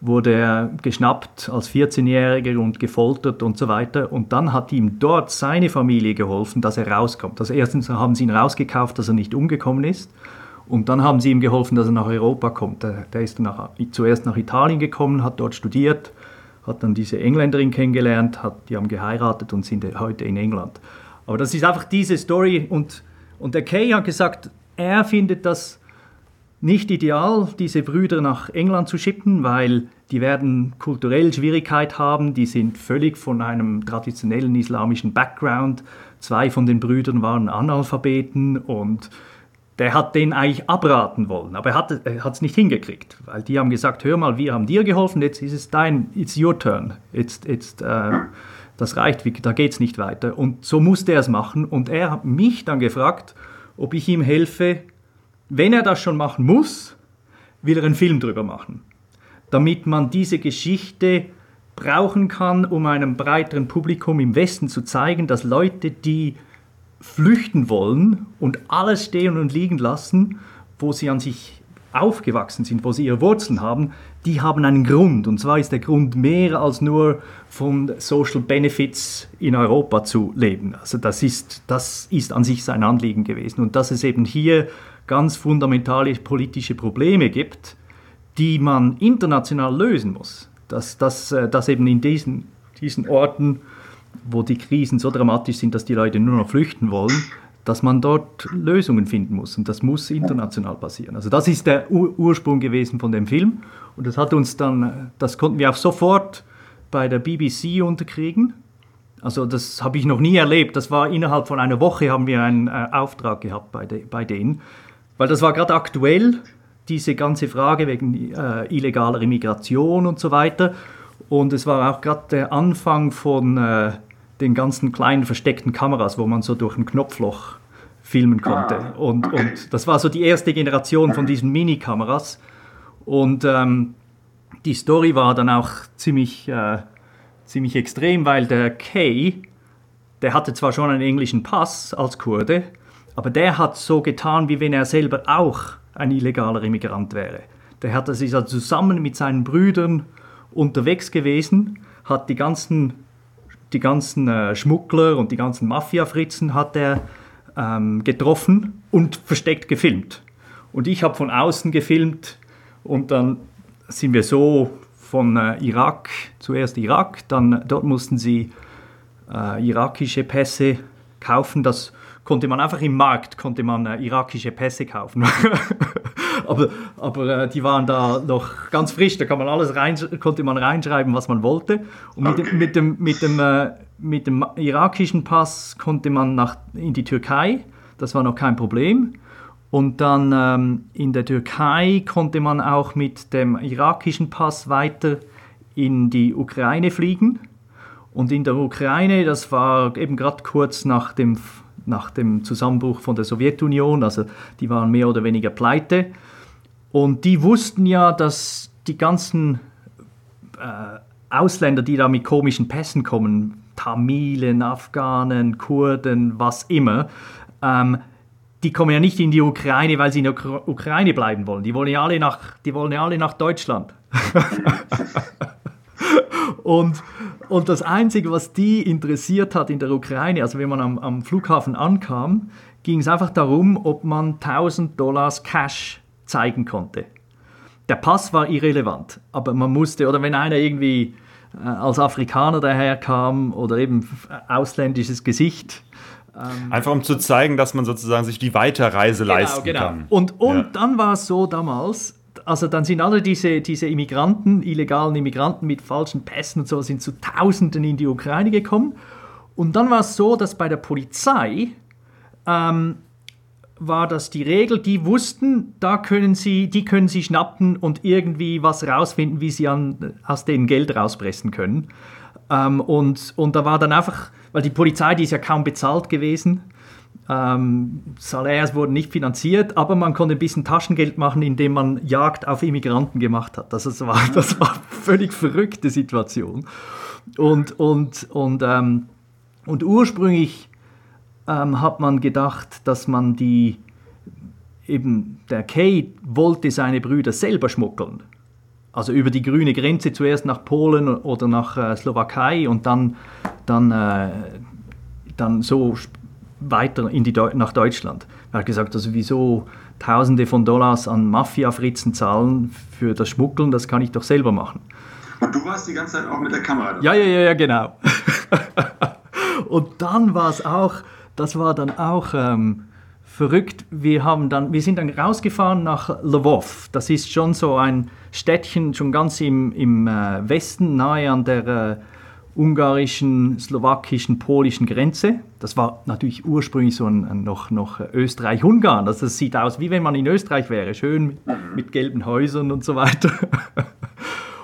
wurde er geschnappt als 14-Jähriger und gefoltert und so weiter. Und dann hat ihm dort seine Familie geholfen, dass er rauskommt. Also erstens haben sie ihn rausgekauft, dass er nicht umgekommen ist. Und dann haben sie ihm geholfen, dass er nach Europa kommt. Der, der ist nach, zuerst nach Italien gekommen, hat dort studiert, hat dann diese Engländerin kennengelernt, hat, die haben geheiratet und sind heute in England. Aber das ist einfach diese Story. Und, und der Kay hat gesagt, er findet das nicht ideal, diese Brüder nach England zu schicken, weil die werden kulturell Schwierigkeit haben. Die sind völlig von einem traditionellen islamischen Background. Zwei von den Brüdern waren Analphabeten und der hat den eigentlich abraten wollen, aber er hat es nicht hingekriegt, weil die haben gesagt, hör mal, wir haben dir geholfen, jetzt ist es dein, it's your turn, jetzt, jetzt, äh, das reicht, da geht es nicht weiter. Und so musste er es machen und er hat mich dann gefragt, ob ich ihm helfe, wenn er das schon machen muss, will er einen Film drüber machen, damit man diese Geschichte brauchen kann, um einem breiteren Publikum im Westen zu zeigen, dass Leute, die flüchten wollen und alles stehen und liegen lassen, wo sie an sich aufgewachsen sind, wo sie ihre Wurzeln haben, die haben einen Grund. Und zwar ist der Grund mehr als nur von Social Benefits in Europa zu leben. Also das ist, das ist an sich sein Anliegen gewesen. Und dass es eben hier ganz fundamentale politische Probleme gibt, die man international lösen muss. Dass, dass, äh, dass eben in diesen, diesen Orten, wo die Krisen so dramatisch sind, dass die Leute nur noch flüchten wollen, dass man dort Lösungen finden muss. Und das muss international passieren. Also das ist der Ur Ursprung gewesen von dem Film. Und das hat uns dann, das konnten wir auch sofort bei der BBC unterkriegen. Also das habe ich noch nie erlebt. Das war innerhalb von einer Woche haben wir einen äh, Auftrag gehabt bei, de, bei denen. Weil das war gerade aktuell, diese ganze Frage wegen äh, illegaler Immigration und so weiter. Und es war auch gerade der Anfang von äh, den ganzen kleinen versteckten Kameras, wo man so durch ein Knopfloch filmen konnte. Ah. Und, und das war so die erste Generation von diesen Mini-Kameras. Und ähm, die Story war dann auch ziemlich, äh, ziemlich extrem, weil der Kay, der hatte zwar schon einen englischen Pass als Kurde, aber der hat so getan, wie wenn er selber auch ein illegaler Immigrant wäre. Der hat, ist also zusammen mit seinen Brüdern unterwegs gewesen, hat die ganzen, die ganzen äh, Schmuggler und die ganzen Mafia-Fritzen hat er ähm, getroffen und versteckt gefilmt. Und ich habe von außen gefilmt und dann sind wir so von äh, Irak, zuerst Irak, dann dort mussten sie äh, irakische Pässe kaufen. Das konnte man einfach im Markt konnte man äh, irakische Pässe kaufen. aber aber äh, die waren da noch ganz frisch, da kann man alles rein, konnte man reinschreiben, was man wollte. Und mit, okay. dem, mit, dem, mit, dem, äh, mit dem irakischen Pass konnte man nach, in die Türkei, das war noch kein Problem. Und dann ähm, in der Türkei konnte man auch mit dem irakischen Pass weiter in die Ukraine fliegen. Und in der Ukraine, das war eben gerade kurz nach dem nach dem Zusammenbruch von der Sowjetunion, also die waren mehr oder weniger pleite. Und die wussten ja, dass die ganzen äh, Ausländer, die da mit komischen Pässen kommen, Tamilen, Afghanen, Kurden, was immer, ähm, die kommen ja nicht in die Ukraine, weil sie in der Ukraine bleiben wollen. Die wollen ja alle nach, die wollen ja alle nach Deutschland. und, und das Einzige, was die interessiert hat in der Ukraine, also wenn man am, am Flughafen ankam, ging es einfach darum, ob man 1000 Dollars Cash zeigen konnte. Der Pass war irrelevant, aber man musste, oder wenn einer irgendwie äh, als Afrikaner daherkam oder eben ausländisches Gesicht, ähm, Einfach um zu zeigen, dass man sozusagen sich die Weiterreise genau, leisten genau. kann. Und, und ja. dann war es so damals, also dann sind alle diese, diese Immigranten, illegalen Immigranten mit falschen Pässen und so, sind zu Tausenden in die Ukraine gekommen. Und dann war es so, dass bei der Polizei ähm, war das die Regel, die wussten, da können sie, die können sie schnappen und irgendwie was rausfinden, wie sie an, aus denen Geld rauspressen können. Ähm, und, und da war dann einfach, weil die Polizei, die ist ja kaum bezahlt gewesen, Ähm, Salärs wurden nicht finanziert, aber man konnte ein bisschen Taschengeld machen, indem man Jagd auf Immigranten gemacht hat. Das, war, das war eine völlig verrückte Situation. Und, und, und, ähm, und ursprünglich ähm, hat man gedacht, dass man die, eben der Kay wollte seine Brüder selber schmuggeln. Also über die grüne Grenze zuerst nach Polen oder nach äh, Slowakei und dann, dann, äh, dann so weiter in die Deu nach Deutschland. Er hat gesagt, also wieso Tausende von Dollars an Mafia-Fritzen zahlen für das Schmuggeln, das kann ich doch selber machen. Und du warst die ganze Zeit auch mit der Kamera dabei? Ja, ja, ja, ja, genau. und dann war es auch, das war dann auch ähm, verrückt. Wir, haben dann, wir sind dann rausgefahren nach Lwów. Das ist schon so ein Städtchen, schon ganz im, im äh, Westen, nahe an der äh, ungarischen, slowakischen, polischen Grenze. Das war natürlich ursprünglich so ein, noch, noch Österreich-Ungarn. Also das sieht aus, wie wenn man in Österreich wäre, schön mit, mit gelben Häusern und so weiter.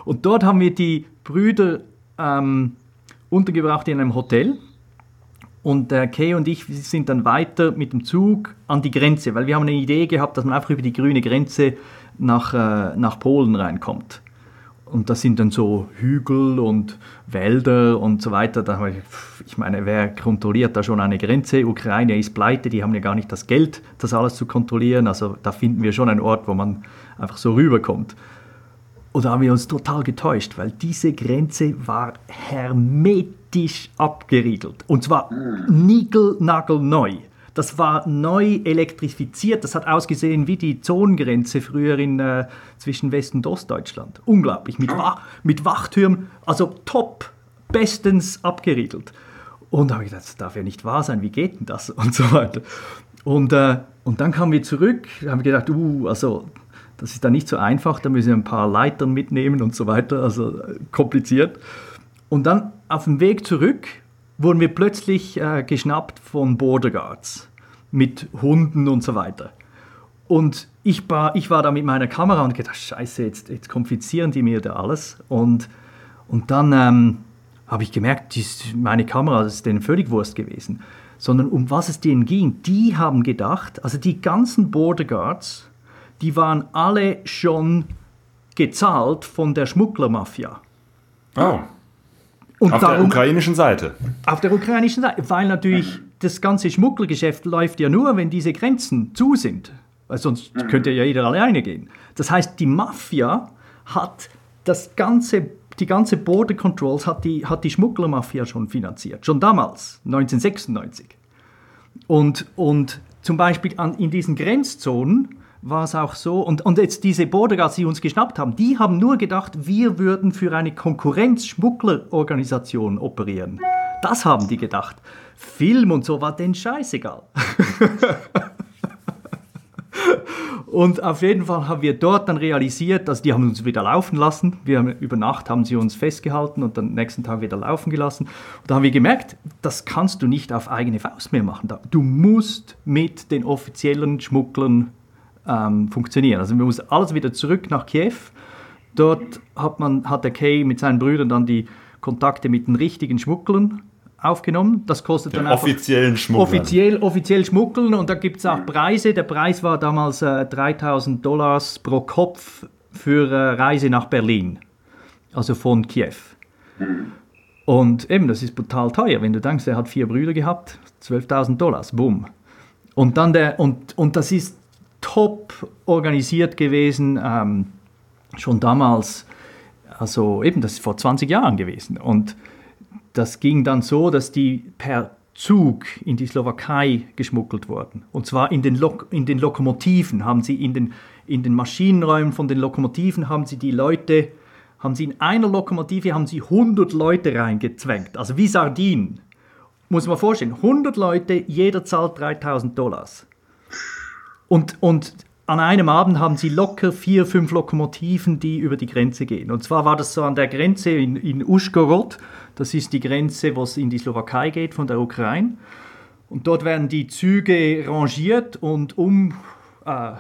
Und dort haben wir die Brüder ähm, untergebracht in einem Hotel. Und der Kay und ich sind dann weiter mit dem Zug an die Grenze, weil wir haben eine Idee gehabt, dass man einfach über die grüne Grenze nach, äh, nach Polen reinkommt. Und das sind dann so Hügel und Wälder und so weiter. Da ich, ich meine, wer kontrolliert da schon eine Grenze? Ukraine ist pleite, die haben ja gar nicht das Geld, das alles zu kontrollieren. Also da finden wir schon einen Ort, wo man einfach so rüberkommt. Und da haben wir uns total getäuscht, weil diese Grenze war hermetisch abgeriegelt. Und zwar mm. nigelnagelneu. Das war neu elektrifiziert. Das hat ausgesehen wie die Zonengrenze früher in, äh, zwischen West- und Ostdeutschland. Unglaublich. Mit, Wach, mit Wachtürmen, also top, bestens abgeriegelt. Und da habe ich gedacht, das darf ja nicht wahr sein. Wie geht denn das? Und so weiter. Und, äh, und dann kamen wir zurück. Da haben gedacht, uh, also das ist dann nicht so einfach, da müssen wir ein paar Leitern mitnehmen und so weiter, also äh, kompliziert. Und dann auf dem Weg zurück wurden wir plötzlich äh, geschnappt von Border Guards mit Hunden und so weiter. Und ich war, ich war da mit meiner Kamera und gedacht, scheiße, jetzt, jetzt komplizieren die mir da alles. Und, und dann ähm, habe ich gemerkt, dies, meine Kamera das ist denen völlig Wurst gewesen. Sondern um was es denen ging, die haben gedacht, also die ganzen Border Guards die waren alle schon gezahlt von der Schmugglermafia. Oh. Und auf darum, der ukrainischen Seite. Auf der ukrainischen Seite, weil natürlich das ganze Schmugglergeschäft läuft ja nur, wenn diese Grenzen zu sind. Weil sonst mhm. könnte ja jeder alleine gehen. Das heißt, die Mafia hat das ganze, die ganze Border Controls hat die, hat die Schmugglermafia schon finanziert. Schon damals, 1996. Und, und zum Beispiel an, in diesen Grenzzonen war es auch so, und, und jetzt diese Borderguards, die uns geschnappt haben, die haben nur gedacht, wir würden für eine Konkurrenz-Schmugglerorganisation operieren. Das haben die gedacht. Film und so war denen scheißegal. und auf jeden Fall haben wir dort dann realisiert, dass die haben uns wieder laufen lassen. Wir haben, über Nacht haben sie uns festgehalten und dann nächsten Tag wieder laufen gelassen. Und da haben wir gemerkt, das kannst du nicht auf eigene Faust mehr machen. Du musst mit den offiziellen Schmugglern ähm, funktionieren. Also wir müssen alles wieder zurück nach Kiew. Dort hat, man, hat der Kay mit seinen Brüdern dann die Kontakte mit den richtigen Schmugglern aufgenommen. Das kostet den dann offiziellen Schmuggeln. Offiziell, offiziell schmuggeln und da gibt es auch Preise. Der Preis war damals äh, 3000 Dollars pro Kopf für äh, Reise nach Berlin, also von Kiew. Und eben, das ist brutal teuer. Wenn du denkst, er hat vier Brüder gehabt, 12.000 Dollars, boom. Und dann der, und, und das ist top organisiert gewesen, ähm, schon damals, also eben, das ist vor 20 Jahren gewesen. Und das ging dann so, dass die per Zug in die Slowakei geschmuggelt wurden. Und zwar in den, Lok in den Lokomotiven haben sie, in den, in den Maschinenräumen von den Lokomotiven haben sie die Leute, haben sie in einer Lokomotive haben sie 100 Leute reingezwängt, also wie Sardinen. Muss man vorstellen, 100 Leute, jeder zahlt 3000 Dollars. Und, und an einem Abend haben sie locker vier, fünf Lokomotiven, die über die Grenze gehen. Und zwar war das so an der Grenze in, in Uschgorod, das ist die Grenze, wo es in die Slowakei geht von der Ukraine. Und dort werden die Züge rangiert und um, äh,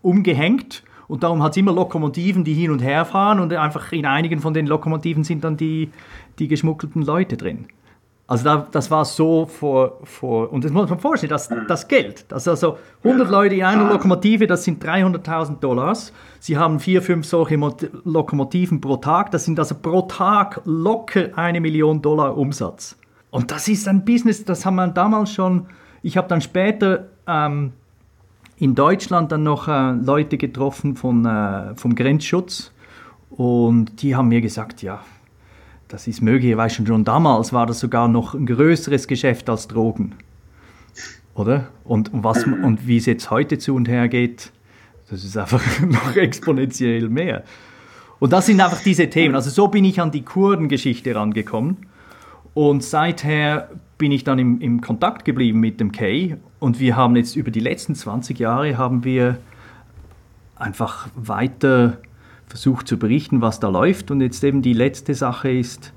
umgehängt. Und darum hat es immer Lokomotiven, die hin und her fahren. Und einfach in einigen von den Lokomotiven sind dann die, die geschmuggelten Leute drin. Also da, das war so vor, vor, und das muss man vorstellen, das, das Geld, das also 100 Leute in einer Lokomotive, das sind 300.000 Dollars. Sie haben vier, fünf solche Mot Lokomotiven pro Tag, das sind also pro Tag locker eine Million Dollar Umsatz. Und das ist ein Business, das haben wir damals schon, ich habe dann später ähm, in Deutschland dann noch äh, Leute getroffen von, äh, vom Grenzschutz und die haben mir gesagt, ja, das ist möglicherweise schon damals war das sogar noch ein größeres Geschäft als Drogen. Oder? Und, was, und wie es jetzt heute zu und her geht, das ist einfach noch exponentiell mehr. Und das sind einfach diese Themen. Also so bin ich an die Kurdengeschichte rangekommen. Und seither bin ich dann im, im Kontakt geblieben mit dem Kay. Und wir haben jetzt über die letzten 20 Jahre haben wir einfach weiter versucht zu berichten, was da läuft. Und jetzt eben die letzte Sache ist,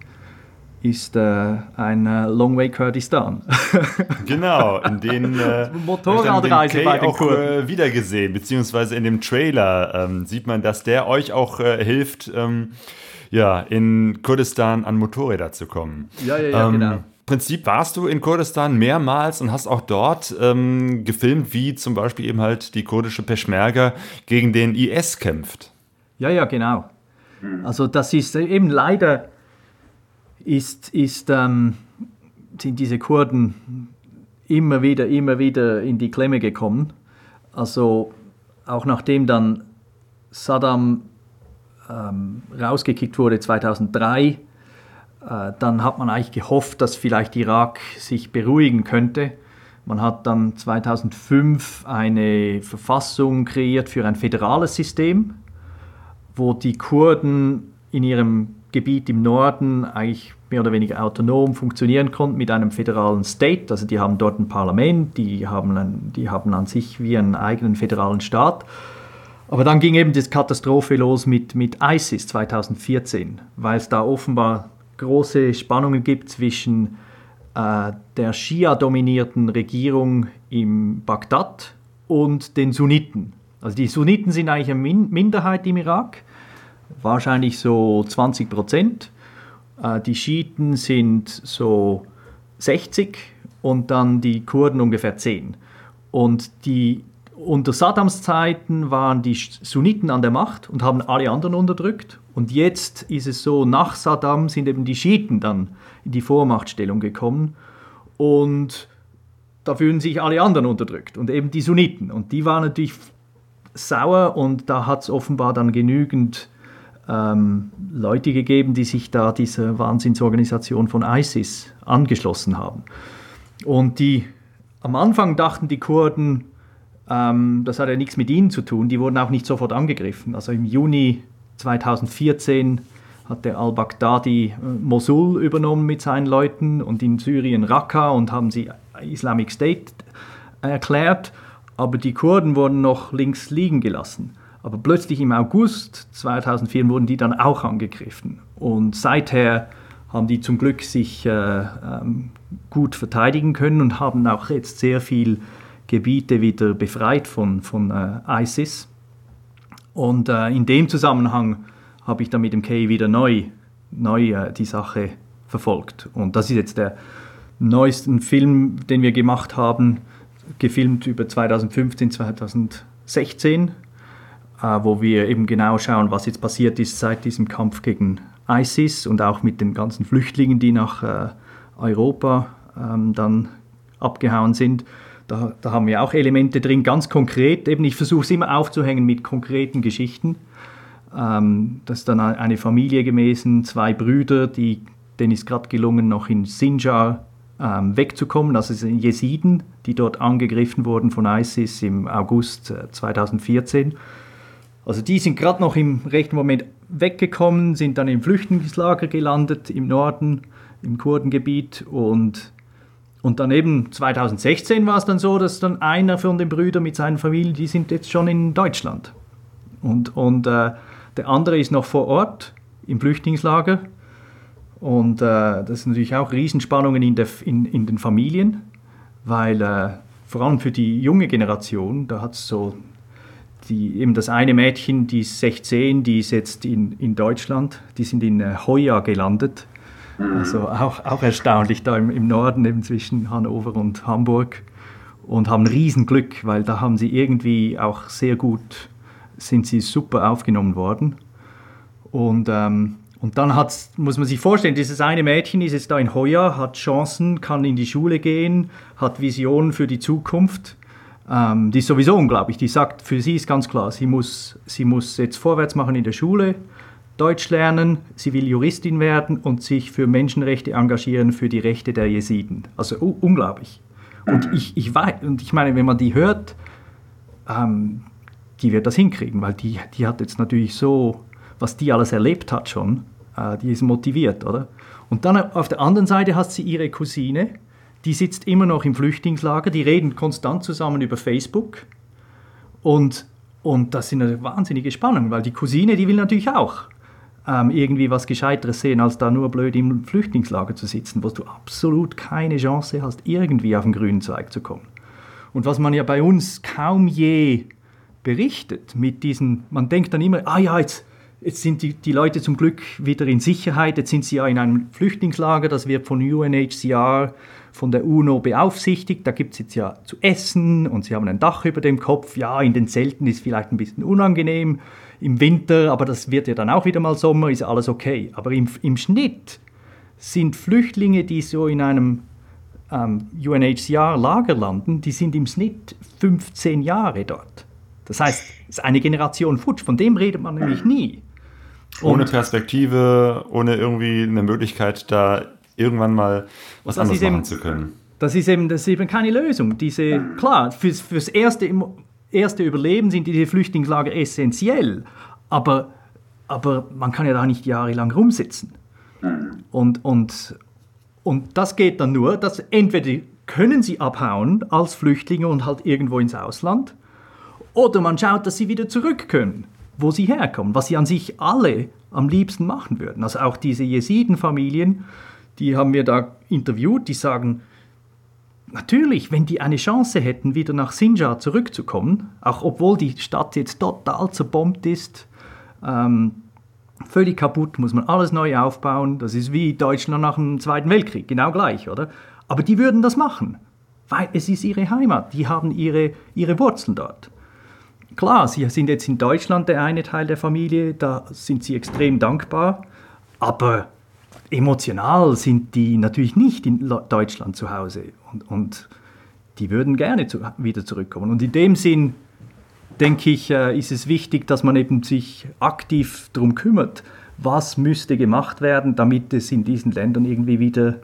ist äh, ein äh, Long Way Kurdistan. genau, in den äh, Motorradreise bei den auch äh, wiedergesehen, beziehungsweise in dem Trailer ähm, sieht man, dass der euch auch äh, hilft, ähm, ja, in Kurdistan an Motorräder zu kommen. Ja, ja, ja, ähm, genau. Prinzip warst du in Kurdistan mehrmals und hast auch dort ähm, gefilmt, wie zum Beispiel eben halt die kurdische Peschmerga gegen den IS kämpft. Ja, ja, genau. Also das ist eben leider ist, ist, ähm, sind diese Kurden immer wieder, immer wieder in die Klemme gekommen. Also auch nachdem dann Saddam ähm, rausgekickt wurde 2003, äh, dann hat man eigentlich gehofft, dass vielleicht Irak sich beruhigen könnte. Man hat dann 2005 eine Verfassung kreiert für ein föderales System wo die Kurden in ihrem Gebiet im Norden eigentlich mehr oder weniger autonom funktionieren konnten mit einem föderalen State. Also die haben dort ein Parlament, die haben, ein, die haben an sich wie einen eigenen föderalen Staat. Aber dann ging eben das Katastrophe los mit, mit ISIS 2014, weil es da offenbar große Spannungen gibt zwischen äh, der Schia-dominierten Regierung im Bagdad und den Sunniten. Also die Sunniten sind eigentlich eine Minderheit im Irak, wahrscheinlich so 20 Prozent. Äh, die Schiiten sind so 60 und dann die Kurden ungefähr 10. Und die, unter Saddams Zeiten waren die Sunniten an der Macht und haben alle anderen unterdrückt. Und jetzt ist es so, nach Saddam sind eben die Schiiten dann in die Vormachtstellung gekommen. Und da fühlen sich alle anderen unterdrückt und eben die Sunniten. Und die waren natürlich sauer und da hat es offenbar dann genügend ähm, Leute gegeben, die sich da dieser Wahnsinnsorganisation von ISIS angeschlossen haben. Und die am Anfang dachten die Kurden, ähm, das hat ja nichts mit ihnen zu tun, die wurden auch nicht sofort angegriffen. Also im Juni 2014 hat der al-Baghdadi äh, Mosul übernommen mit seinen Leuten und in Syrien Raqqa und haben sie Islamic State erklärt aber die Kurden wurden noch links liegen gelassen. Aber plötzlich im August 2004 wurden die dann auch angegriffen. Und seither haben die zum Glück sich äh, ähm, gut verteidigen können und haben auch jetzt sehr viel Gebiete wieder befreit von, von äh, ISIS. Und äh, in dem Zusammenhang habe ich dann mit dem Kay wieder neu, neu äh, die Sache verfolgt. Und das ist jetzt der neueste Film, den wir gemacht haben gefilmt über 2015, 2016, äh, wo wir eben genau schauen, was jetzt passiert ist seit diesem Kampf gegen ISIS und auch mit den ganzen Flüchtlingen, die nach äh, Europa ähm, dann abgehauen sind. Da, da, haben wir auch Elemente drin, ganz konkret. Eben, ich versuche es immer aufzuhängen mit konkreten Geschichten. Ähm, das ist dann eine Familie gewesen, zwei Brüder, die, denen ist gerade gelungen, noch in Sinjar ähm, wegzukommen. Also es sind Jesiden, die dort angegriffen wurden von ISIS im August 2014. Äh, also die sind gerade noch im rechten Moment weggekommen, sind dann im Flüchtlingslager gelandet im Norden, im Kurdengebiet und und dann eben 2016 war es dann so, dass dann einer von den Brüdern mit seinen Familien, die sind jetzt schon in Deutschland. Und, und äh, der andere ist noch vor Ort im Flüchtlingslager und äh, das sind natürlich auch Riesenspannungen in, der, in, in den Familien, weil äh, vor allem für die junge Generation, da hat es so die, eben das eine Mädchen, die ist 16, die ist jetzt in, in Deutschland, die sind in äh, Hoya gelandet. Also auch, auch erstaunlich da im, im Norden, eben zwischen Hannover und Hamburg. Und haben Riesenglück, weil da haben sie irgendwie auch sehr gut, sind sie super aufgenommen worden. Und, ähm, und dann muss man sich vorstellen, dieses eine Mädchen ist jetzt da in Hoya, hat Chancen, kann in die Schule gehen, hat Visionen für die Zukunft. Ähm, die ist sowieso unglaublich. Die sagt, für sie ist ganz klar, sie muss, sie muss jetzt vorwärts machen in der Schule, Deutsch lernen, sie will Juristin werden und sich für Menschenrechte engagieren, für die Rechte der Jesiden. Also uh, unglaublich. Und ich, ich weiß, und ich meine, wenn man die hört, ähm, die wird das hinkriegen, weil die, die hat jetzt natürlich so, was die alles erlebt hat schon, die ist motiviert, oder? Und dann auf der anderen Seite hat sie ihre Cousine, die sitzt immer noch im Flüchtlingslager, die reden konstant zusammen über Facebook. Und, und das sind eine wahnsinnige Spannungen, weil die Cousine, die will natürlich auch ähm, irgendwie was Gescheiteres sehen, als da nur blöd im Flüchtlingslager zu sitzen, wo du absolut keine Chance hast, irgendwie auf den grünen Zweig zu kommen. Und was man ja bei uns kaum je berichtet, mit diesen, man denkt dann immer, ah ja, jetzt, jetzt sind die, die Leute zum Glück wieder in Sicherheit, jetzt sind sie ja in einem Flüchtlingslager, das wird von UNHCR, von der UNO beaufsichtigt, da gibt es jetzt ja zu essen und sie haben ein Dach über dem Kopf, ja, in den Zelten ist vielleicht ein bisschen unangenehm, im Winter, aber das wird ja dann auch wieder mal Sommer, ist alles okay. Aber im, im Schnitt sind Flüchtlinge, die so in einem ähm, UNHCR-Lager landen, die sind im Schnitt 15 Jahre dort. Das heißt, es ist eine Generation futsch, von dem redet man nämlich nie. Und ohne Perspektive, ohne irgendwie eine Möglichkeit, da irgendwann mal was anderes machen eben, zu können. Das ist eben, das ist eben keine Lösung. Diese, klar, fürs, fürs erste erste Überleben sind diese Flüchtlingslager essentiell, aber, aber man kann ja da nicht jahrelang rumsitzen. Und, und, und das geht dann nur, dass entweder können sie abhauen als Flüchtlinge und halt irgendwo ins Ausland, oder man schaut, dass sie wieder zurück können, wo sie herkommen, was sie an sich alle am liebsten machen würden. Also auch diese Jesiden-Familien, die haben wir da interviewt, die sagen, natürlich, wenn die eine Chance hätten, wieder nach Sinjar zurückzukommen, auch obwohl die Stadt jetzt total zerbombt ist, ähm, völlig kaputt, muss man alles neu aufbauen. Das ist wie Deutschland nach dem Zweiten Weltkrieg, genau gleich, oder? Aber die würden das machen, weil es ist ihre Heimat, die haben ihre, ihre Wurzeln dort. Klar, sie sind jetzt in Deutschland der eine Teil der Familie, da sind sie extrem dankbar, aber emotional sind die natürlich nicht in Deutschland zu Hause und, und die würden gerne zu, wieder zurückkommen. Und in dem Sinn, denke ich, äh, ist es wichtig, dass man eben sich aktiv darum kümmert, was müsste gemacht werden, damit es in diesen Ländern irgendwie wieder,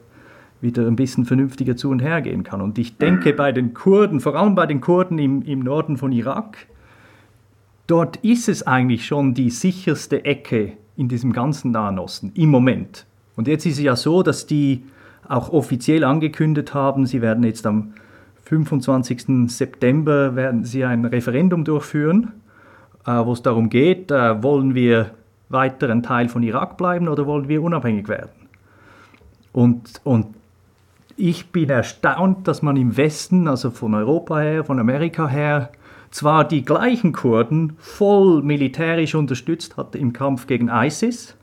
wieder ein bisschen vernünftiger zu und her gehen kann. Und ich denke bei den Kurden, vor allem bei den Kurden im, im Norden von Irak, dort ist es eigentlich schon die sicherste Ecke in diesem ganzen Nahen Osten im Moment. Und jetzt ist es ja so, dass die auch offiziell angekündigt haben, sie werden jetzt am 25. September werden sie ein Referendum durchführen, äh, wo es darum geht, äh, wollen wir weiter ein Teil von Irak bleiben oder wollen wir unabhängig werden? Und, und ich bin erstaunt, dass man im Westen, also von Europa her, von Amerika her, zwar die gleichen Kurden voll militärisch unterstützt hat im Kampf gegen ISIS,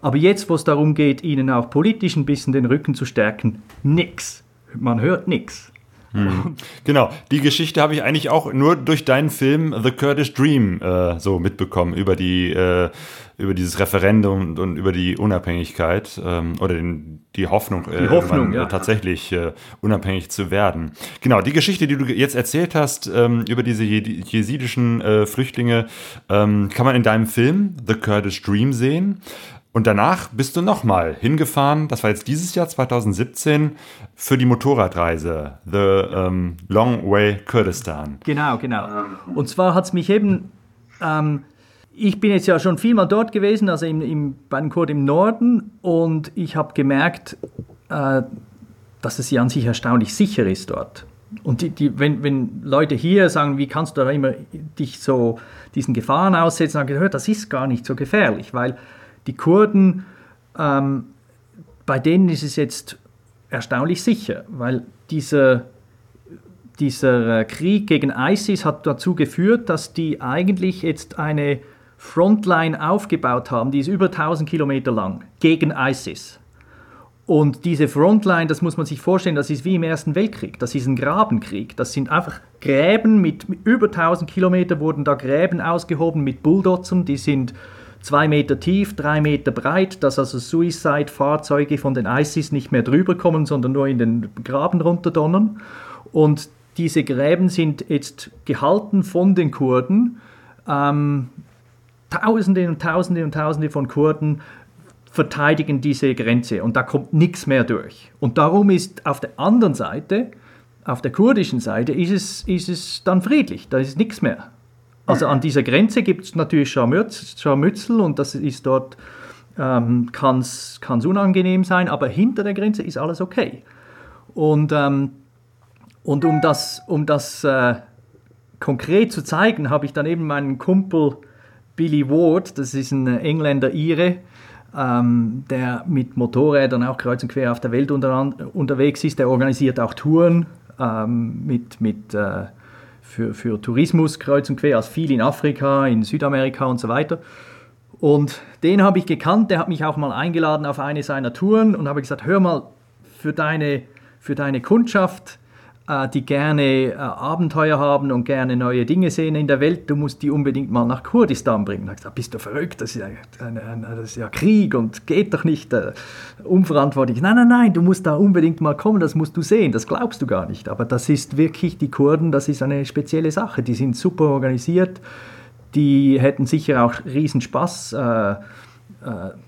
aber jetzt, wo es darum geht, ihnen auch politisch ein bisschen den Rücken zu stärken, nix. Man hört nichts. Hm. Genau, die Geschichte habe ich eigentlich auch nur durch deinen Film The Kurdish Dream äh, so mitbekommen, über, die, äh, über dieses Referendum und, über die Unabhängigkeit ähm, oder den, die Hoffnung, äh, die Hoffnung ja. tatsächlich äh, unabhängig zu werden. Genau, die Geschichte, die du jetzt erzählt hast ähm, über diese jesidischen äh, Flüchtlinge, ähm, kann man in deinem Film The Kurdish Dream sehen. Und danach bist du nochmal hingefahren, das war jetzt dieses Jahr 2017, für die Motorradreise, The um, Long Way Kurdistan. Genau, genau. Und zwar hat es mich eben, ähm, ich bin jetzt ja schon vielmal dort gewesen, also im, im, bei den Kurden im Norden, und ich habe gemerkt, äh, dass es ja an sich erstaunlich sicher ist dort. Und die, die, wenn, wenn Leute hier sagen, wie kannst du da immer dich so diesen Gefahren aussetzen, sagen, hör, das ist gar nicht so gefährlich, weil die Kurden, ähm, bei denen ist es jetzt erstaunlich sicher, weil dieser, dieser Krieg gegen ISIS hat dazu geführt, dass die eigentlich jetzt eine Frontline aufgebaut haben, die ist über 1000 Kilometer lang, gegen ISIS. Und diese Frontline, das muss man sich vorstellen, das ist wie im Ersten Weltkrieg. Das ist ein Grabenkrieg. Das sind einfach Gräben mit über 1000 Kilometer wurden da Gräben ausgehoben mit Bulldozern. Die sind zwei Meter tief, drei Meter breit, dass also Suicide-Fahrzeuge von den ISIS nicht mehr drüber kommen, sondern nur in den Graben runterdonnern. Und diese Gräben sind jetzt gehalten von den Kurden. Ähm, Tausende und Tausende und Tausende von Kurden verteidigen diese Grenze und da kommt nichts mehr durch. Und darum ist auf der anderen Seite, auf der kurdischen Seite, ist es, ist es dann friedlich, da ist nichts mehr. Also an dieser Grenze gibt es natürlich Scharmützel und das ist dort, ähm, kann es unangenehm sein, aber hinter der Grenze ist alles okay. Und, ähm, und um das, um das äh, konkret zu zeigen, habe ich dann eben meinen Kumpel Billy Ward, das ist ein Engländer Ire, ähm, der mit Motorrädern auch kreuz und quer auf der Welt unter, unterwegs ist. Der organisiert auch Touren ähm, mit, mit, äh, für, für Tourismus kreuz und quer, also viel in Afrika, in Südamerika und so weiter. Und den habe ich gekannt, der hat mich auch mal eingeladen auf eine seiner Touren und habe gesagt, hör mal, für deine, für deine Kundschaft die gerne äh, Abenteuer haben und gerne neue Dinge sehen in der Welt, du musst die unbedingt mal nach Kurdistan bringen. Da gesagt, bist du verrückt, das ist, ja, das ist ja Krieg und geht doch nicht äh, unverantwortlich. Nein, nein, nein, du musst da unbedingt mal kommen, das musst du sehen, das glaubst du gar nicht. Aber das ist wirklich, die Kurden, das ist eine spezielle Sache, die sind super organisiert, die hätten sicher auch riesen Spaß, äh, äh,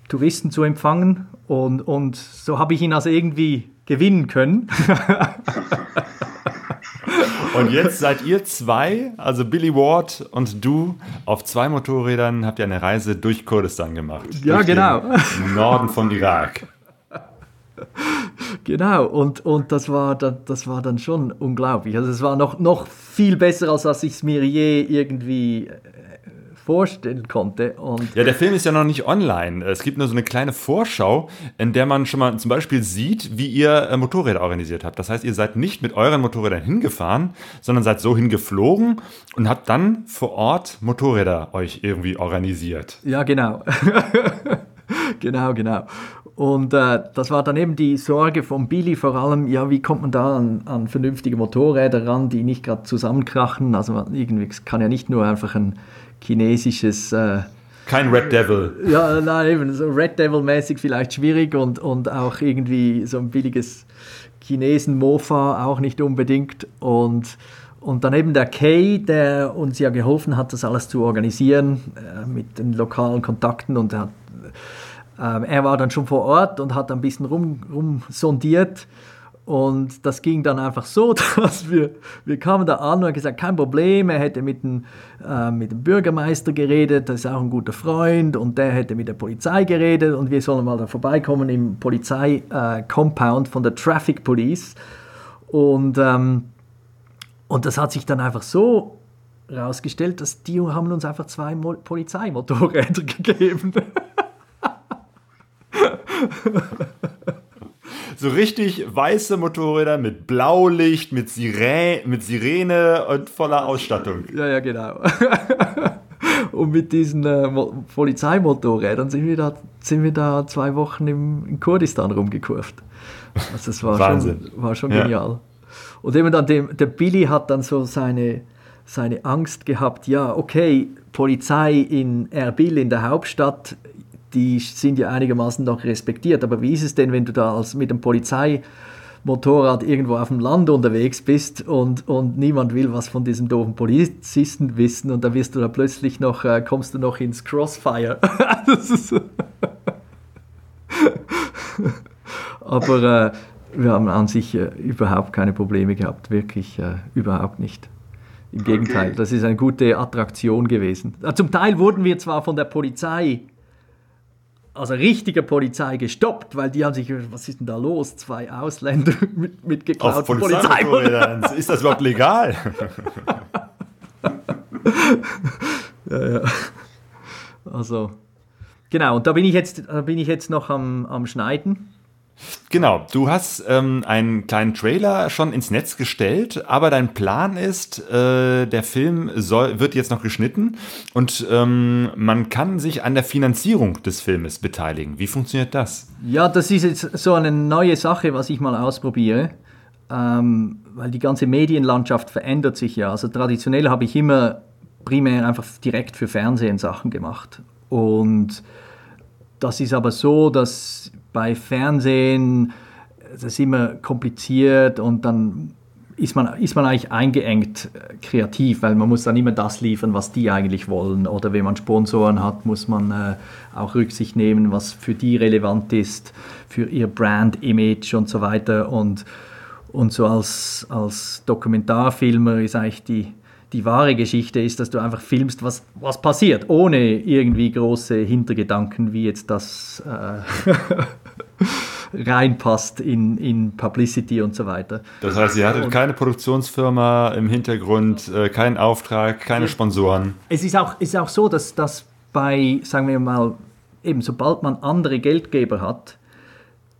Touristen zu empfangen und, und so habe ich ihn also irgendwie gewinnen können. Und jetzt seid ihr zwei, also Billy Ward und du, auf zwei Motorrädern habt ihr eine Reise durch Kurdistan gemacht. Ja, durch genau. Den Norden vom Irak. Genau, und, und das, war dann, das war dann schon unglaublich. Also es war noch, noch viel besser, als was ich es mir je irgendwie vorstellen konnte. Und ja, der Film ist ja noch nicht online. Es gibt nur so eine kleine Vorschau, in der man schon mal zum Beispiel sieht, wie ihr äh, Motorräder organisiert habt. Das heißt, ihr seid nicht mit euren Motorrädern hingefahren, sondern seid so hingeflogen und habt dann vor Ort Motorräder euch irgendwie organisiert. Ja, genau. genau, genau. Und äh, das war dann eben die Sorge von Billy vor allem, ja, wie kommt man da an, an vernünftige Motorräder ran, die nicht gerade zusammenkrachen. Also irgendwie kann ja nicht nur einfach ein chinesisches... Äh, kein Red Devil. Ja, nein, eben so Red Devil-mäßig vielleicht schwierig und, und auch irgendwie so ein billiges Chinesen-Mofa auch nicht unbedingt. Und, und dann eben der Kay, der uns ja geholfen hat, das alles zu organisieren äh, mit den lokalen Kontakten und hat, äh, er war dann schon vor Ort und hat ein bisschen rum, rum sondiert und das ging dann einfach so, dass wir, wir kamen da an und haben gesagt, kein Problem, er hätte mit dem, äh, mit dem Bürgermeister geredet, das ist auch ein guter Freund und der hätte mit der Polizei geredet und wir sollen mal da vorbeikommen im Polizei-Compound äh, von der Traffic Police. Und, ähm, und das hat sich dann einfach so herausgestellt, dass die haben uns einfach zwei Mo Polizeimotorräder gegeben. So richtig weiße Motorräder mit Blaulicht, mit, Sirä mit Sirene und voller Ausstattung. Ja, ja, genau. und mit diesen äh, Polizeimotorrädern sind wir, da, sind wir da zwei Wochen im, in Kurdistan rumgekurft. Also das war Wahnsinn. schon, war schon genial. Ja. Und eben dann dem, der Billy hat dann so seine, seine Angst gehabt, ja, okay, Polizei in Erbil, in der Hauptstadt, die sind ja einigermaßen noch respektiert. Aber wie ist es denn, wenn du da als mit dem Polizeimotorrad irgendwo auf dem Land unterwegs bist und, und niemand will was von diesen doofen Polizisten wissen und da wirst du da plötzlich noch, äh, kommst du noch ins Crossfire. Aber äh, wir haben an sich äh, überhaupt keine Probleme gehabt, wirklich äh, überhaupt nicht. Im Gegenteil, das ist eine gute Attraktion gewesen. Äh, zum Teil wurden wir zwar von der Polizei also richtige Polizei gestoppt, weil die haben sich, was ist denn da los? Zwei Ausländer mit, mit geklauten Polizeimotorrädern. Ist das überhaupt legal? ja, ja. Also, genau, und da bin ich jetzt, da bin ich jetzt noch am, am Schneiden. Genau, du hast ähm, einen kleinen Trailer schon ins Netz gestellt, aber dein Plan ist, äh, der Film soll, wird jetzt noch geschnitten und ähm, man kann sich an der Finanzierung des Filmes beteiligen. Wie funktioniert das? Ja, das ist jetzt so eine neue Sache, was ich mal ausprobiere, ähm, weil die ganze Medienlandschaft verändert sich ja. Also traditionell habe ich immer primär einfach direkt für Fernsehen Sachen gemacht und das ist aber so, dass bei Fernsehen, das ist immer kompliziert und dann ist man, ist man eigentlich eingeengt äh, kreativ, weil man muss dann immer das liefern, was die eigentlich wollen. Oder wenn man Sponsoren hat, muss man äh, auch Rücksicht nehmen, was für die relevant ist, für ihr Brand-Image und so weiter. Und, und so als, als Dokumentarfilmer ist eigentlich die, die wahre Geschichte ist, dass du einfach filmst, was, was passiert, ohne irgendwie große Hintergedanken, wie jetzt das äh, reinpasst in, in Publicity und so weiter. Das heißt, ihr hattet und, keine Produktionsfirma im Hintergrund, äh, keinen Auftrag, keine Sponsoren. Es ist auch, ist auch so, dass, dass bei, sagen wir mal, eben sobald man andere Geldgeber hat,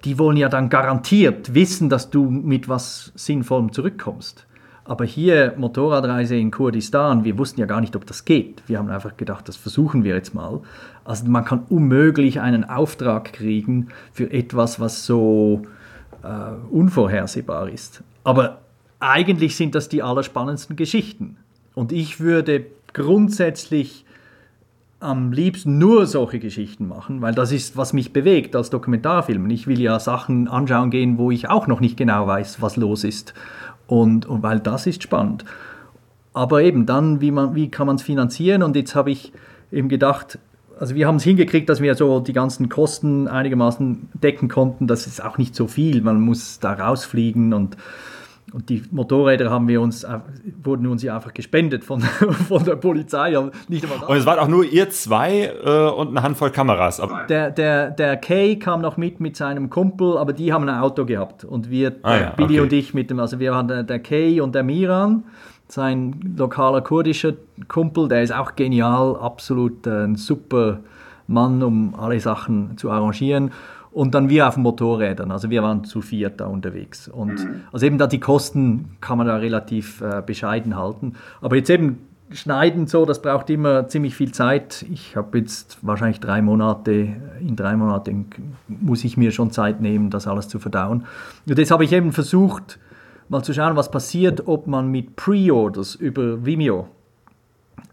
die wollen ja dann garantiert wissen, dass du mit was Sinnvollem zurückkommst. Aber hier Motorradreise in Kurdistan, wir wussten ja gar nicht, ob das geht. Wir haben einfach gedacht, das versuchen wir jetzt mal. Also man kann unmöglich einen Auftrag kriegen für etwas, was so äh, unvorhersehbar ist. Aber eigentlich sind das die allerspannendsten Geschichten. Und ich würde grundsätzlich am liebsten nur solche Geschichten machen, weil das ist, was mich bewegt als Dokumentarfilm. Ich will ja Sachen anschauen gehen, wo ich auch noch nicht genau weiß, was los ist. Und, und weil das ist spannend. Aber eben dann, wie, man, wie kann man es finanzieren? Und jetzt habe ich eben gedacht, also wir haben es hingekriegt, dass wir so die ganzen Kosten einigermaßen decken konnten. Das ist auch nicht so viel. Man muss da rausfliegen und und die Motorräder haben wir uns, äh, wurden uns ja einfach gespendet von, von der Polizei. Nicht und es waren auch nur ihr zwei äh, und eine Handvoll Kameras. Der, der, der Kay kam noch mit mit seinem Kumpel, aber die haben ein Auto gehabt. Und wir, ah, ja, Billy okay. und ich mit dem, also wir waren der, der Kay und der Miran, sein lokaler kurdischer Kumpel, der ist auch genial, absolut äh, ein super Mann, um alle Sachen zu arrangieren und dann wir auf Motorrädern. Also wir waren zu viert da unterwegs. Und mhm. also eben da die Kosten kann man da relativ äh, bescheiden halten. Aber jetzt eben schneiden so, das braucht immer ziemlich viel Zeit. Ich habe jetzt wahrscheinlich drei Monate, in drei Monaten muss ich mir schon Zeit nehmen, das alles zu verdauen. Und jetzt habe ich eben versucht, mal zu schauen, was passiert, ob man mit Pre-Orders über Vimeo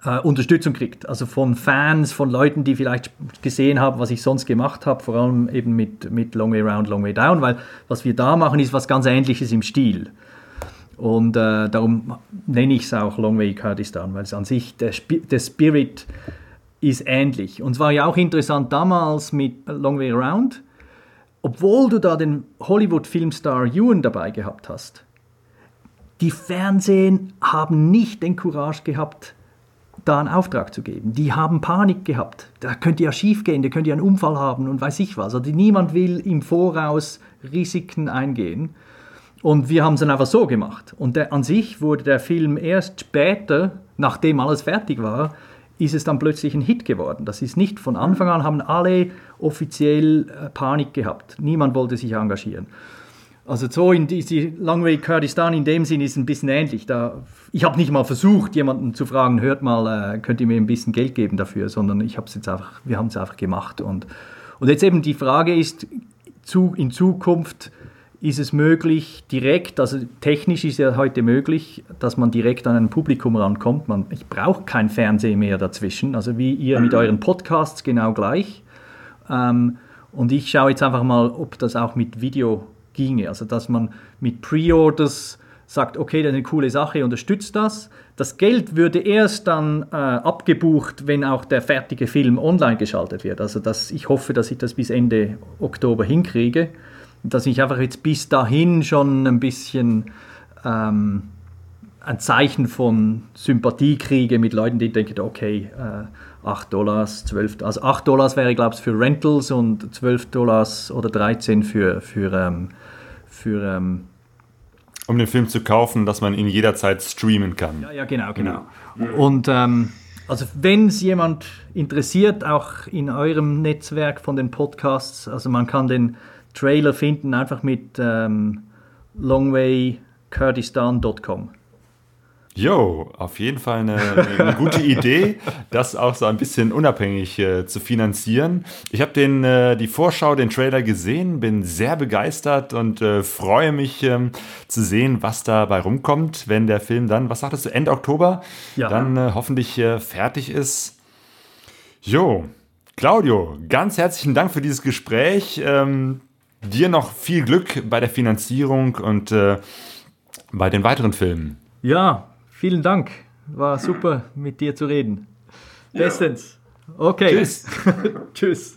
äh, Unterstützung kriegt. Also von Fans, von Leuten, die vielleicht gesehen haben, was ich sonst gemacht habe, vor allem eben mit, mit Long Way Round, Long Way Down, weil was wir da machen, ist was ganz Ähnliches im Stil. Und äh, darum nenne ich es auch Long Way Kurdistan, weil es an sich, der, Sp der Spirit ist ähnlich. Und es war ja auch interessant damals mit Long Way Round, obwohl du da den Hollywood-Filmstar Ewan dabei gehabt hast. Die Fernsehen haben nicht den Courage gehabt, da einen Auftrag zu geben. Die haben Panik gehabt. Da könnte ja schief gehen, da könnte ja einen Unfall haben und weiß ich was. Also niemand will im Voraus Risiken eingehen. Und wir haben es dann einfach so gemacht. Und der, an sich wurde der Film erst später, nachdem alles fertig war, ist es dann plötzlich ein Hit geworden. Das ist nicht von Anfang an, haben alle offiziell äh, Panik gehabt. Niemand wollte sich engagieren. Also so in die, Long Way Kurdistan in dem Sinn ist ein bisschen ähnlich. Da, ich habe nicht mal versucht, jemanden zu fragen, hört mal, äh, könnt ihr mir ein bisschen Geld geben dafür, sondern ich habe jetzt einfach, wir haben es einfach gemacht. Und, und jetzt eben die Frage ist, zu, in Zukunft ist es möglich, direkt, also technisch ist ja heute möglich, dass man direkt an ein Publikum rankommt. Man, ich brauche kein Fernsehen mehr dazwischen, also wie ihr mit euren Podcasts genau gleich. Ähm, und ich schaue jetzt einfach mal, ob das auch mit Video ginge. Also dass man mit Pre-Orders sagt, okay, das ist eine coole Sache, unterstützt das. Das Geld würde erst dann äh, abgebucht, wenn auch der fertige Film online geschaltet wird. Also dass ich hoffe, dass ich das bis Ende Oktober hinkriege. Dass ich einfach jetzt bis dahin schon ein bisschen ähm, ein Zeichen von Sympathie kriege mit Leuten, die denken, okay, äh, 8 Dollars, 12, also 8 Dollars wäre, glaube ich, für Rentals und 12 Dollars oder 13 für, für ähm, für ähm, um den Film zu kaufen, dass man ihn jederzeit streamen kann. Ja, ja genau, genau. Und ähm, also wenn es jemand interessiert, auch in eurem Netzwerk von den Podcasts, also man kann den Trailer finden, einfach mit ähm, longwaykurdistan.com. Jo, auf jeden Fall eine, eine gute Idee, das auch so ein bisschen unabhängig äh, zu finanzieren. Ich habe den äh, die Vorschau, den Trailer gesehen, bin sehr begeistert und äh, freue mich ähm, zu sehen, was dabei rumkommt, wenn der Film dann, was sagtest du, Ende Oktober, ja. dann äh, hoffentlich äh, fertig ist. Jo, Claudio, ganz herzlichen Dank für dieses Gespräch. Ähm, dir noch viel Glück bei der Finanzierung und äh, bei den weiteren Filmen. Ja, Vielen Dank. War super, mit dir zu reden. Bestens. Okay. Tschüss. Tschüss.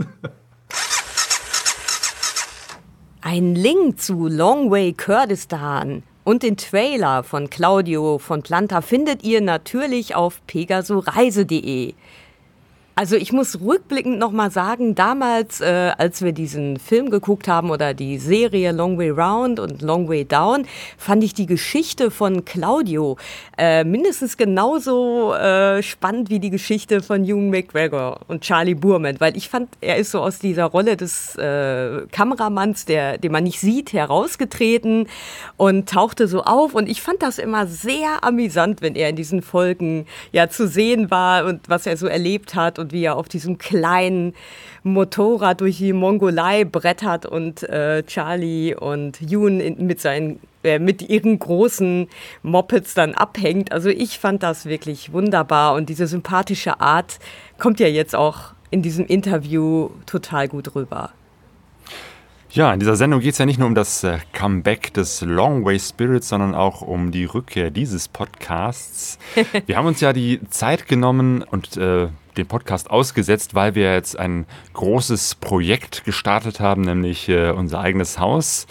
Ein Link zu Longway Kurdistan und den Trailer von Claudio von Planta findet ihr natürlich auf pegasoreise.de. Also ich muss rückblickend nochmal sagen, damals, äh, als wir diesen Film geguckt haben oder die Serie Long Way Round und Long Way Down, fand ich die Geschichte von Claudio äh, mindestens genauso äh, spannend wie die Geschichte von Hugh McGregor und Charlie Burman, weil ich fand, er ist so aus dieser Rolle des äh, Kameramanns, der, den man nicht sieht, herausgetreten und tauchte so auf. Und ich fand das immer sehr amüsant, wenn er in diesen Folgen ja zu sehen war und was er so erlebt hat und wie er auf diesem kleinen Motorrad durch die Mongolei brettert und äh, Charlie und Yoon in, mit seinen äh, mit ihren großen Mopeds dann abhängt. Also ich fand das wirklich wunderbar und diese sympathische Art kommt ja jetzt auch in diesem Interview total gut rüber. Ja, in dieser Sendung geht es ja nicht nur um das äh, Comeback des Long Way Spirits, sondern auch um die Rückkehr dieses Podcasts. Wir haben uns ja die Zeit genommen und äh, den Podcast ausgesetzt, weil wir jetzt ein großes Projekt gestartet haben, nämlich äh, unser eigenes Haus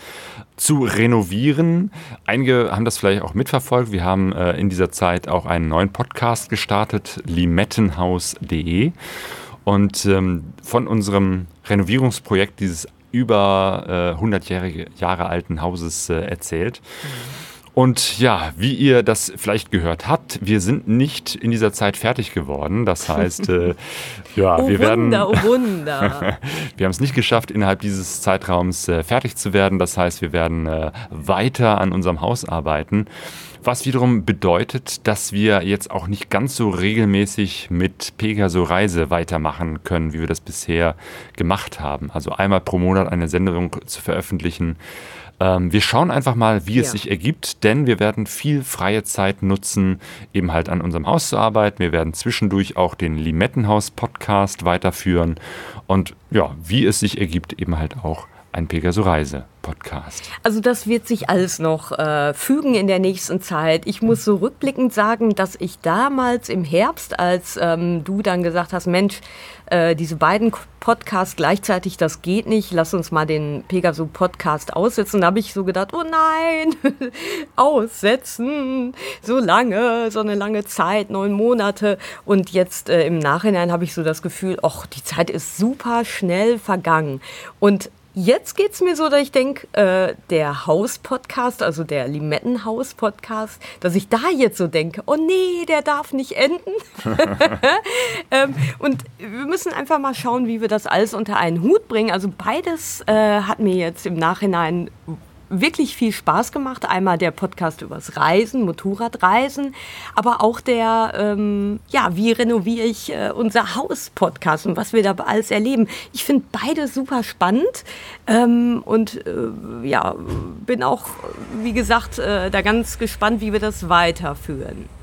zu renovieren. Einige haben das vielleicht auch mitverfolgt. Wir haben äh, in dieser Zeit auch einen neuen Podcast gestartet, limettenhaus.de. Und ähm, von unserem Renovierungsprojekt dieses über äh, 100-jährige Jahre alten Hauses äh, erzählt. Und ja, wie ihr das vielleicht gehört habt, wir sind nicht in dieser Zeit fertig geworden. Das heißt, äh, ja, oh wir Wunder, werden. Oh Wunder. wir haben es nicht geschafft, innerhalb dieses Zeitraums äh, fertig zu werden. Das heißt, wir werden äh, weiter an unserem Haus arbeiten. Was wiederum bedeutet, dass wir jetzt auch nicht ganz so regelmäßig mit Pegaso Reise weitermachen können, wie wir das bisher gemacht haben. Also einmal pro Monat eine Sendung zu veröffentlichen. Ähm, wir schauen einfach mal, wie ja. es sich ergibt, denn wir werden viel freie Zeit nutzen, eben halt an unserem Haus zu arbeiten. Wir werden zwischendurch auch den Limettenhaus-Podcast weiterführen und ja, wie es sich ergibt, eben halt auch ein Pegaso Reise Podcast. Also das wird sich alles noch äh, fügen in der nächsten Zeit. Ich muss so rückblickend sagen, dass ich damals im Herbst, als ähm, du dann gesagt hast, Mensch, äh, diese beiden Podcasts gleichzeitig, das geht nicht, lass uns mal den Pegaso Podcast aussetzen. Da habe ich so gedacht, oh nein, aussetzen, so lange, so eine lange Zeit, neun Monate. Und jetzt äh, im Nachhinein habe ich so das Gefühl, ach, die Zeit ist super schnell vergangen. Und Jetzt geht es mir so, dass ich denke, äh, der Haus-Podcast, also der Limettenhaus-Podcast, dass ich da jetzt so denke, oh nee, der darf nicht enden. ähm, und wir müssen einfach mal schauen, wie wir das alles unter einen Hut bringen. Also beides äh, hat mir jetzt im Nachhinein wirklich viel Spaß gemacht. Einmal der Podcast übers Reisen, Motorradreisen, aber auch der, ähm, ja, wie renoviere ich äh, unser Haus-Podcast und was wir da alles erleben. Ich finde beide super spannend ähm, und äh, ja, bin auch, wie gesagt, äh, da ganz gespannt, wie wir das weiterführen.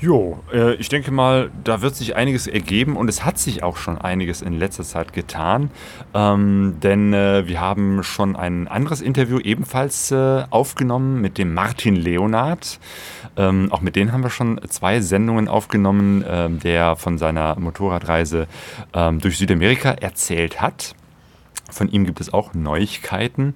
Jo, äh, ich denke mal, da wird sich einiges ergeben und es hat sich auch schon einiges in letzter Zeit getan, ähm, denn äh, wir haben schon ein anderes Interview ebenfalls äh, aufgenommen mit dem Martin Leonard. Ähm, auch mit denen haben wir schon zwei Sendungen aufgenommen, ähm, der von seiner Motorradreise ähm, durch Südamerika erzählt hat. Von ihm gibt es auch Neuigkeiten.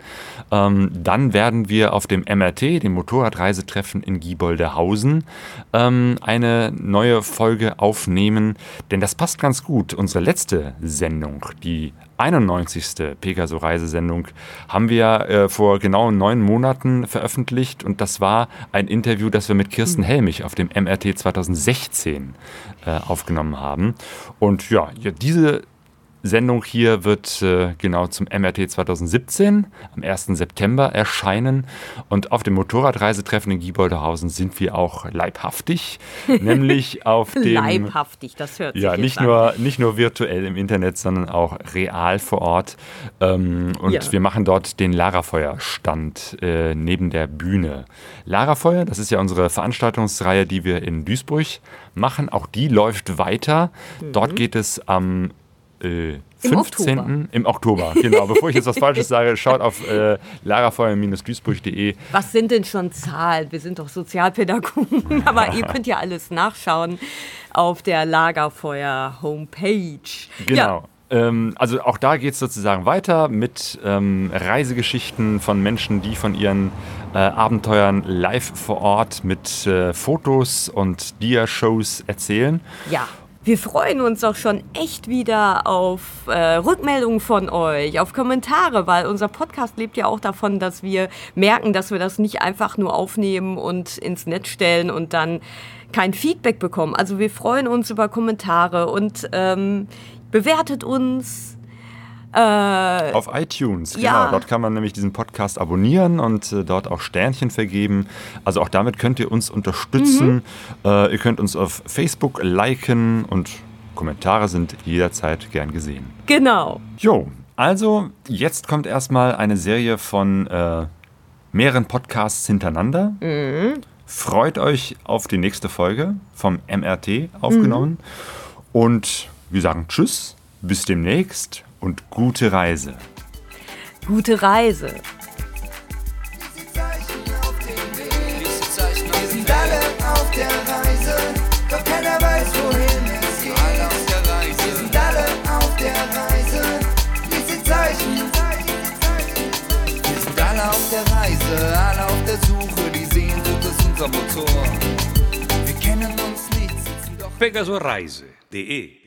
Ähm, dann werden wir auf dem MRT, dem Motorradreisetreffen in Gieboldehausen, ähm, eine neue Folge aufnehmen, denn das passt ganz gut. Unsere letzte Sendung, die 91. Pegaso Reisesendung haben wir äh, vor genau neun Monaten veröffentlicht und das war ein Interview, das wir mit Kirsten hm. Helmich auf dem MRT 2016 äh, aufgenommen haben. Und ja, diese Sendung hier wird äh, genau zum MRT 2017 am 1. September erscheinen. Und auf dem Motorradreisetreffen in Gieboldehausen sind wir auch leibhaftig, nämlich auf dem. Leibhaftig, das hört sich Ja, nicht an. nur, nicht nur virtuell im Internet, sondern auch real vor Ort. Ähm, und Ja. wir machen dort den Larafeuer-Stand äh, neben der Bühne. Larafeuer, das ist ja unsere Veranstaltungsreihe, die wir in Duisburg machen. Auch die läuft weiter. Dort geht es am äh, Im 15. Oktober. Im Oktober, genau. Bevor ich jetzt was Falsches sage, schaut auf äh, larafeuer-duisburg.de. Was sind denn schon Zahlen? Wir sind doch Sozialpädagogen, aber ihr könnt ja alles nachschauen auf der Lagerfeuer-Homepage. Genau. Ja, Ähm, also auch da geht es sozusagen weiter mit ähm, Reisegeschichten von Menschen, die von ihren äh, Abenteuern live vor Ort mit äh, Fotos und Dia-Shows erzählen. ja. Wir freuen uns auch schon echt wieder auf äh, Rückmeldungen von euch, auf Kommentare, weil unser Podcast lebt ja auch davon, dass wir merken, dass wir das nicht einfach nur aufnehmen und ins Netz stellen und dann kein Feedback bekommen. Also wir freuen uns über Kommentare und ähm, bewertet uns. Äh, Auf iTunes, genau. Ja. Dort kann man nämlich diesen Podcast abonnieren und äh, dort auch Sternchen vergeben. Also auch damit könnt ihr uns unterstützen. Äh, ihr könnt uns auf Facebook liken und Kommentare sind jederzeit gern gesehen. genau. Jo, also jetzt kommt erstmal eine Serie von äh, mehreren Podcasts hintereinander. Freut euch auf die nächste Folge vom MRT aufgenommen. Und wir sagen Tschüss, bis demnächst und gute Reise. Gute Reise. Diese Zeichen auf dem Weg. Wir sind alle auf der Reise, doch keiner weiß, wohin es geht. Alle auf der Reise. Wir sind alle auf der Reise. Diese Zeichen. Wir sind alle auf der Reise, alle auf der Suche. Die Sehnsucht ist unser Motor. Wir kennen uns nicht, sitzen doch pegasoreise.de